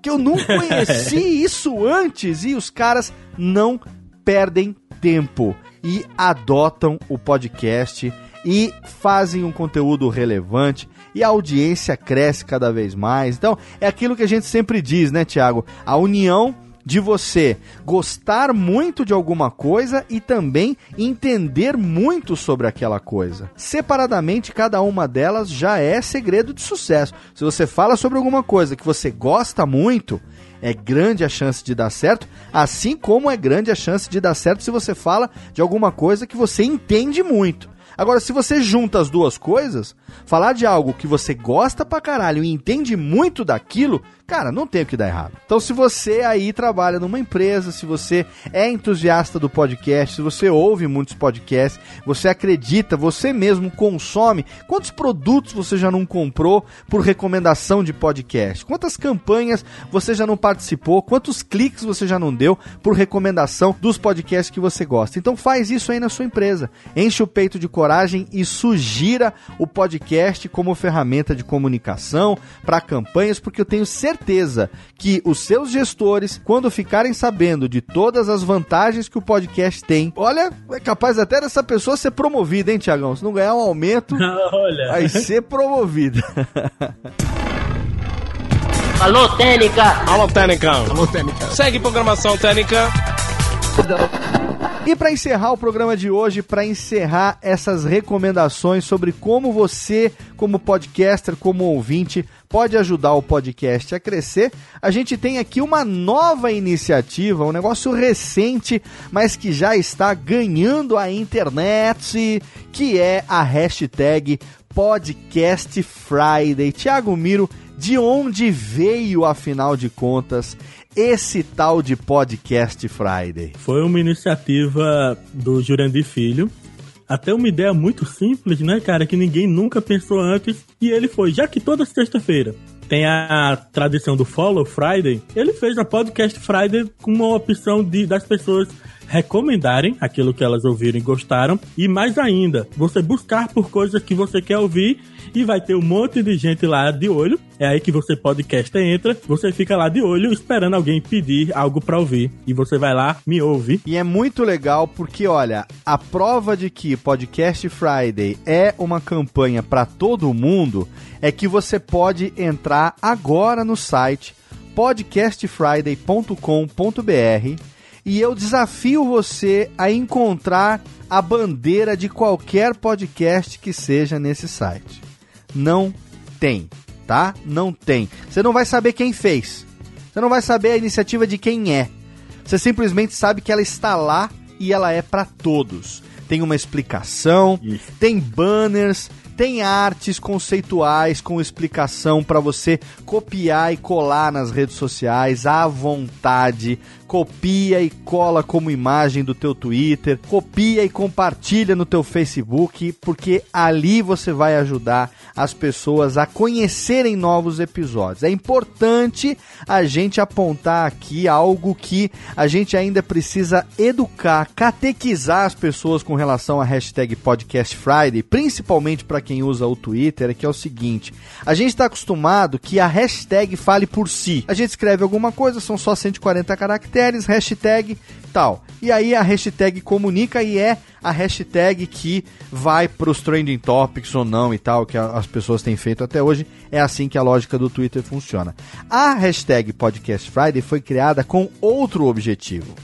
Que eu não conheci isso antes e os caras não perdem tempo e adotam o podcast e fazem um conteúdo relevante e a audiência cresce cada vez mais. Então, é aquilo que a gente sempre diz, né, Tiago? A união de você gostar muito de alguma coisa e também entender muito sobre aquela coisa. Separadamente, cada uma delas já é segredo de sucesso. Se você fala sobre alguma coisa que você gosta muito, é grande a chance de dar certo, assim como é grande a chance de dar certo se você fala de alguma coisa que você entende muito. Agora, se você junta as duas coisas, falar de algo que você gosta pra caralho e entende muito daquilo, cara, não tem o que dar errado. Então, se você aí trabalha numa empresa, se você é entusiasta do podcast, se você ouve muitos podcasts, você acredita, você mesmo consome, quantos produtos você já não comprou por recomendação de podcast? Quantas campanhas você já não participou? Quantos cliques você já não deu por recomendação dos podcasts que você gosta? Então, faz isso aí na sua empresa. Enche o peito de coragem e sugira o podcast como ferramenta de comunicação para campanhas, porque eu tenho certeza certeza que os seus gestores, quando ficarem sabendo de todas as vantagens que o podcast tem, olha, é capaz até dessa pessoa ser promovida, hein, Tiagão? Se não ganhar um aumento, olha. vai ser promovida. Alô, Técnica! Alô, Técnica! Alô, Técnica! Segue programação Técnica. E para encerrar o programa de hoje, para encerrar essas recomendações sobre como você, como podcaster, como ouvinte, pode ajudar o podcast a crescer, a gente tem aqui uma nova iniciativa, um negócio recente, mas que já está ganhando a internet, que é a hashtag Podcast Friday. Tiago Miro, de onde veio, afinal de contas, esse tal de Podcast Friday? Foi uma iniciativa do Jurandir Filho. Até uma ideia muito simples, né, cara, que ninguém nunca pensou antes. E ele foi, já que toda sexta-feira tem a tradição do Follow Friday, ele fez a Podcast Friday com uma opção de, das pessoas recomendarem aquilo que elas ouviram e gostaram. E mais ainda, você buscar por coisas que você quer ouvir e vai ter um monte de gente lá de olho. É aí que você podcast entra, você fica lá de olho esperando alguém pedir algo para ouvir e você vai lá, me ouve. E é muito legal porque olha, a prova de que Podcast Friday é uma campanha para todo mundo é que você pode entrar agora no site podcastfriday.com.br e eu desafio você a encontrar a bandeira de qualquer podcast que seja nesse site. Não tem, tá? Não tem. Você não vai saber quem fez. Você não vai saber a iniciativa de quem é. Você simplesmente sabe que ela está lá e ela é para todos. Tem uma explicação, Isso. tem banners, tem artes conceituais com explicação para você copiar e colar nas redes sociais à vontade copia e cola como imagem do teu Twitter, copia e compartilha no teu Facebook, porque ali você vai ajudar as pessoas a conhecerem novos episódios. É importante a gente apontar aqui algo que a gente ainda precisa educar, catequizar as pessoas com relação à hashtag Podcast Friday, principalmente para quem usa o Twitter, que é o seguinte: a gente está acostumado que a hashtag fale por si. A gente escreve alguma coisa, são só 140 caracteres caracteres, hashtag tal. E aí a hashtag comunica e é a hashtag que vai para os trending topics ou não e tal, que as pessoas têm feito até hoje. É assim que a lógica do Twitter funciona. A hashtag Podcast Friday foi criada com outro objetivo.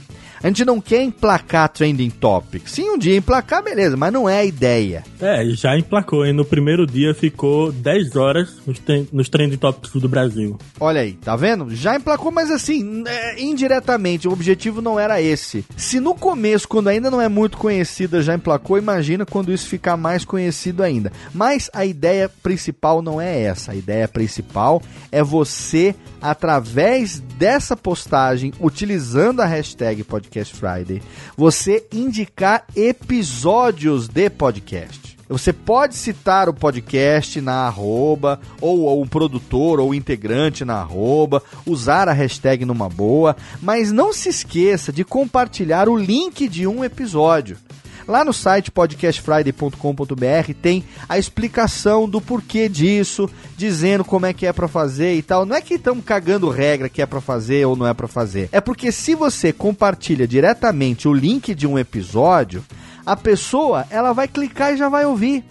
A gente não quer emplacar trending topic. Sim, um dia emplacar, beleza, mas não é a ideia. É, já emplacou, e no primeiro dia ficou 10 horas nos, nos trending topics do Brasil. Olha aí, tá vendo? Já emplacou, mas assim, é, indiretamente, o objetivo não era esse. Se no começo, quando ainda não é muito conhecida, já emplacou, imagina quando isso ficar mais conhecido ainda. Mas a ideia principal não é essa. A ideia principal é você, através dessa postagem, utilizando a hashtag podcast Podcast Friday, você indicar episódios de podcast. Você pode citar o podcast na arroba, ou, ou um produtor ou integrante na arroba, usar a hashtag numa boa, mas não se esqueça de compartilhar o link de um episódio. Lá no site podcastfriday.com.br tem a explicação do porquê disso, dizendo como é que é para fazer e tal. Não é que estamos cagando regra que é para fazer ou não é para fazer. É porque se você compartilha diretamente o link de um episódio, a pessoa ela vai clicar e já vai ouvir.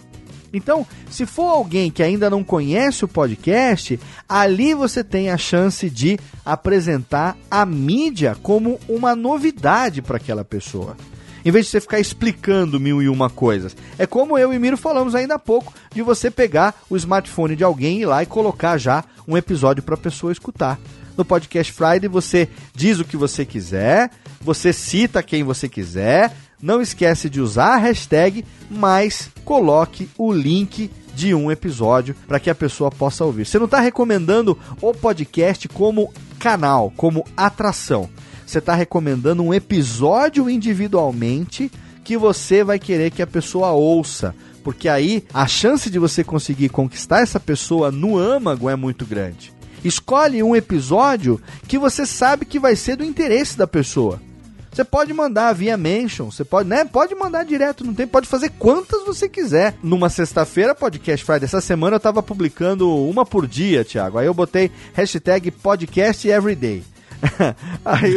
Então, se for alguém que ainda não conhece o podcast, ali você tem a chance de apresentar a mídia como uma novidade para aquela pessoa. Em vez de você ficar explicando mil e uma coisas. É como eu e Miro falamos ainda há pouco, de você pegar o smartphone de alguém e ir lá e colocar já um episódio para a pessoa escutar. No Podcast Friday você diz o que você quiser, você cita quem você quiser, não esquece de usar a hashtag, mas coloque o link de um episódio para que a pessoa possa ouvir. Você não está recomendando o podcast como canal, como atração. Você está recomendando um episódio individualmente que você vai querer que a pessoa ouça. Porque aí a chance de você conseguir conquistar essa pessoa no âmago é muito grande. Escolhe um episódio que você sabe que vai ser do interesse da pessoa. Você pode mandar via mention, você pode, né? Pode mandar direto, não tem, pode fazer quantas você quiser. Numa sexta-feira, podcast Friday, essa semana eu tava publicando uma por dia, Thiago. Aí eu botei hashtag podcast everyday. Aí,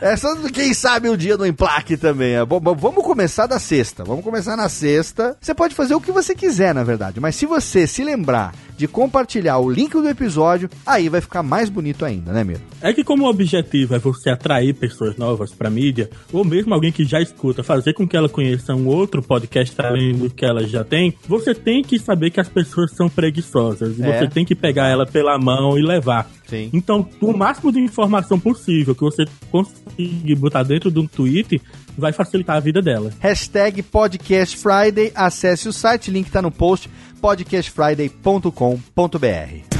essa, quem sabe o dia do emplaque também. É. Bom, vamos começar da sexta. Vamos começar na sexta. Você pode fazer o que você quiser, na verdade. Mas se você se lembrar de compartilhar o link do episódio, aí vai ficar mais bonito ainda, né, Miro? É que como o objetivo é você atrair pessoas novas pra mídia, ou mesmo alguém que já escuta, fazer com que ela conheça um outro podcast além do que ela já tem, você tem que saber que as pessoas são preguiçosas. É. Você tem que pegar ela pela mão e levar. Sim. Então, o máximo de informação possível que você conseguir botar dentro de um tweet vai facilitar a vida dela. Hashtag Podcast Friday, acesse o site, link tá no post podcastfriday.com.br.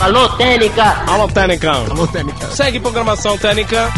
Alô, Técnica! Alô, Técnica! Alô, Técnica! Segue programação Técnica!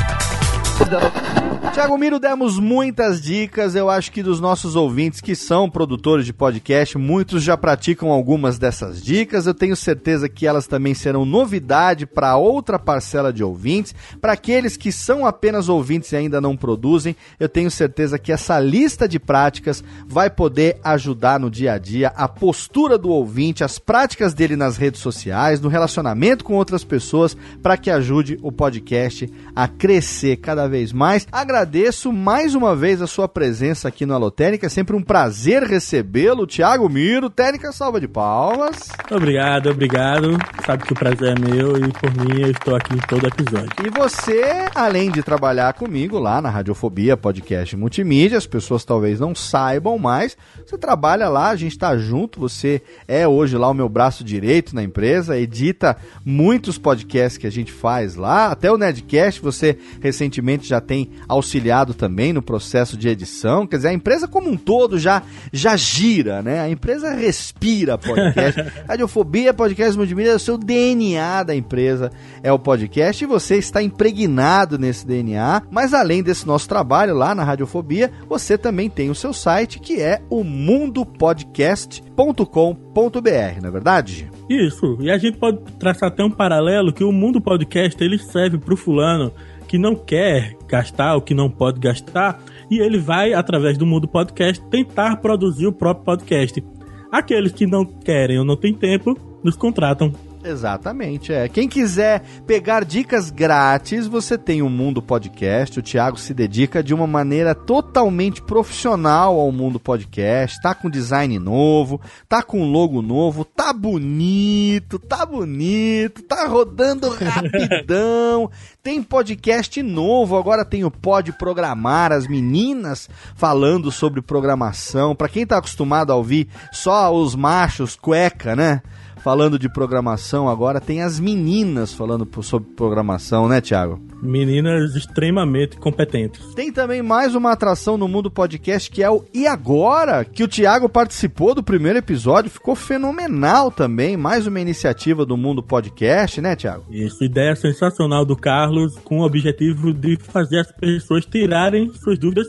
Tiago Miro, demos muitas dicas. Eu acho que dos nossos ouvintes que são produtores de podcast, muitos já praticam algumas dessas dicas. Eu tenho certeza que elas também serão novidade para outra parcela de ouvintes. Para aqueles que são apenas ouvintes e ainda não produzem, eu tenho certeza que essa lista de práticas vai poder ajudar no dia a dia a postura do ouvinte, as práticas dele nas redes sociais, no relacionamento com outras pessoas, para que ajude o podcast a crescer cada vez mais. Agradeço agradeço mais uma vez a sua presença aqui no Alotênica. É sempre um prazer recebê-lo. Tiago Miro, Técnica, salva de palmas. Obrigado, obrigado. Sabe que o prazer é meu e por mim eu estou aqui em todo episódio. E você, além de trabalhar comigo lá na Radiofobia Podcast Multimídia, as pessoas talvez não saibam mais, você trabalha lá, a gente está junto, você é hoje lá o meu braço direito na empresa, edita muitos podcasts que a gente faz lá, até o Nerdcast você recentemente já tem auxiliado auxiliado também no processo de edição. Quer dizer, a empresa como um todo já, já gira, né? A empresa respira podcast. Radiofobia, podcast multimídia, é o seu DNA da empresa é o podcast e você está impregnado nesse DNA. Mas além desse nosso trabalho lá na Radiofobia, você também tem o seu site que é o mundopodcast.com.br, não é verdade? Isso, e a gente pode traçar até um paralelo que o mundo podcast ele serve para o fulano que não quer gastar ou que não pode gastar, e ele vai, através do mundo podcast, tentar produzir o próprio podcast. Aqueles que não querem ou não têm tempo, nos contratam Exatamente, é. Quem quiser pegar dicas grátis, você tem o Mundo Podcast. O Thiago se dedica de uma maneira totalmente profissional ao Mundo Podcast. Tá com design novo, tá com logo novo, tá bonito, tá bonito, tá rodando rapidão. tem podcast novo, agora tem o Pode Programar, as meninas falando sobre programação. Para quem tá acostumado a ouvir só os machos cueca, né? Falando de programação agora, tem as meninas falando sobre programação, né, Thiago? Meninas extremamente competentes. Tem também mais uma atração no mundo podcast que é o E Agora, que o Thiago participou do primeiro episódio, ficou fenomenal também. Mais uma iniciativa do mundo podcast, né, Thiago? Isso, ideia sensacional do Carlos, com o objetivo de fazer as pessoas tirarem suas dúvidas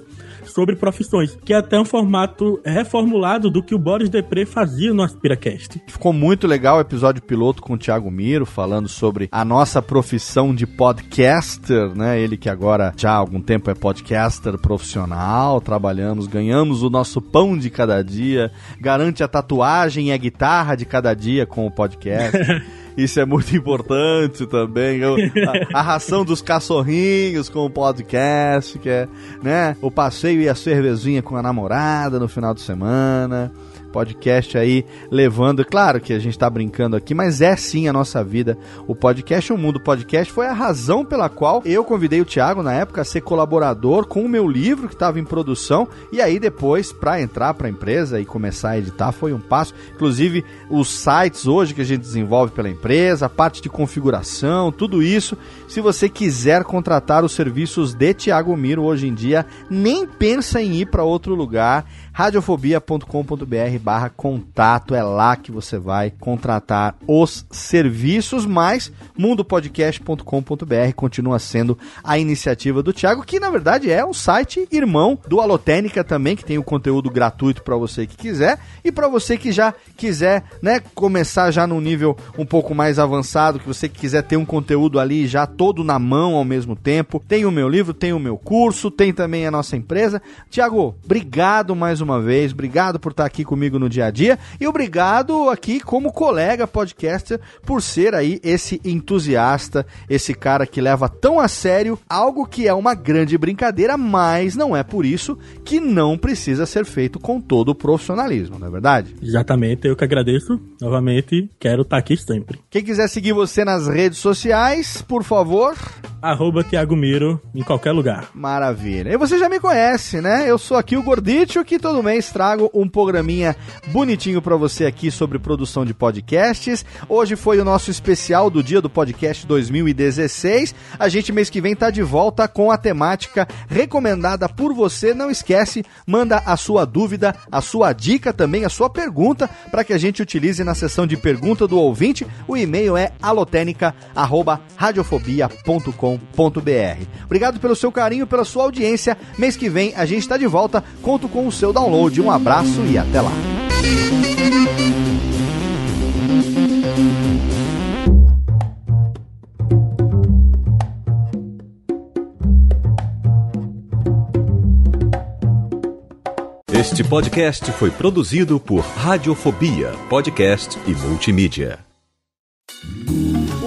sobre profissões, que é até um formato reformulado do que o Boris Depre fazia no AspiraCast. Ficou muito legal o episódio piloto com o Thiago Miro, falando sobre a nossa profissão de podcaster, né? Ele que agora já há algum tempo é podcaster profissional, trabalhamos, ganhamos o nosso pão de cada dia, garante a tatuagem e a guitarra de cada dia com o podcast. Isso é muito importante também. A, a ração dos cachorrinhos com o podcast, que é, né? O passeio e a cervezinha com a namorada no final de semana podcast aí levando. Claro que a gente está brincando aqui, mas é sim a nossa vida. O podcast, o mundo podcast, foi a razão pela qual eu convidei o Thiago na época a ser colaborador com o meu livro que estava em produção. E aí depois, para entrar para a empresa e começar a editar, foi um passo. Inclusive, os sites hoje que a gente desenvolve pela empresa, a parte de configuração, tudo isso. Se você quiser contratar os serviços de Thiago Miro hoje em dia, nem pensa em ir para outro lugar radiofobia.com.br barra contato, é lá que você vai contratar os serviços, mas mundopodcast.com.br continua sendo a iniciativa do Thiago, que na verdade é um site irmão do Alotênica também, que tem o conteúdo gratuito para você que quiser, e para você que já quiser, né, começar já num nível um pouco mais avançado, que você quiser ter um conteúdo ali já todo na mão ao mesmo tempo, tem o meu livro, tem o meu curso, tem também a nossa empresa. Thiago, obrigado mais uma uma vez. Obrigado por estar aqui comigo no dia a dia e obrigado aqui como colega podcaster por ser aí esse entusiasta, esse cara que leva tão a sério algo que é uma grande brincadeira, mas não é por isso que não precisa ser feito com todo o profissionalismo, não é verdade? Exatamente, eu que agradeço novamente, quero estar aqui sempre. Quem quiser seguir você nas redes sociais, por favor, arroba Thiago Miro em qualquer lugar. Maravilha. E você já me conhece, né? Eu sou aqui o Gordito, que todo mês trago um programinha bonitinho para você aqui sobre produção de podcasts. Hoje foi o nosso especial do dia do podcast 2016. A gente mês que vem tá de volta com a temática recomendada por você. Não esquece, manda a sua dúvida, a sua dica também, a sua pergunta para que a gente utilize na sessão de pergunta do ouvinte. O e-mail é alotênica@radiofobia.com www.radiofobia.com.br. Obrigado pelo seu carinho, pela sua audiência. Mês que vem a gente está de volta. Conto com o seu download. Um abraço e até lá. Este podcast foi produzido por Radiofobia, podcast e multimídia.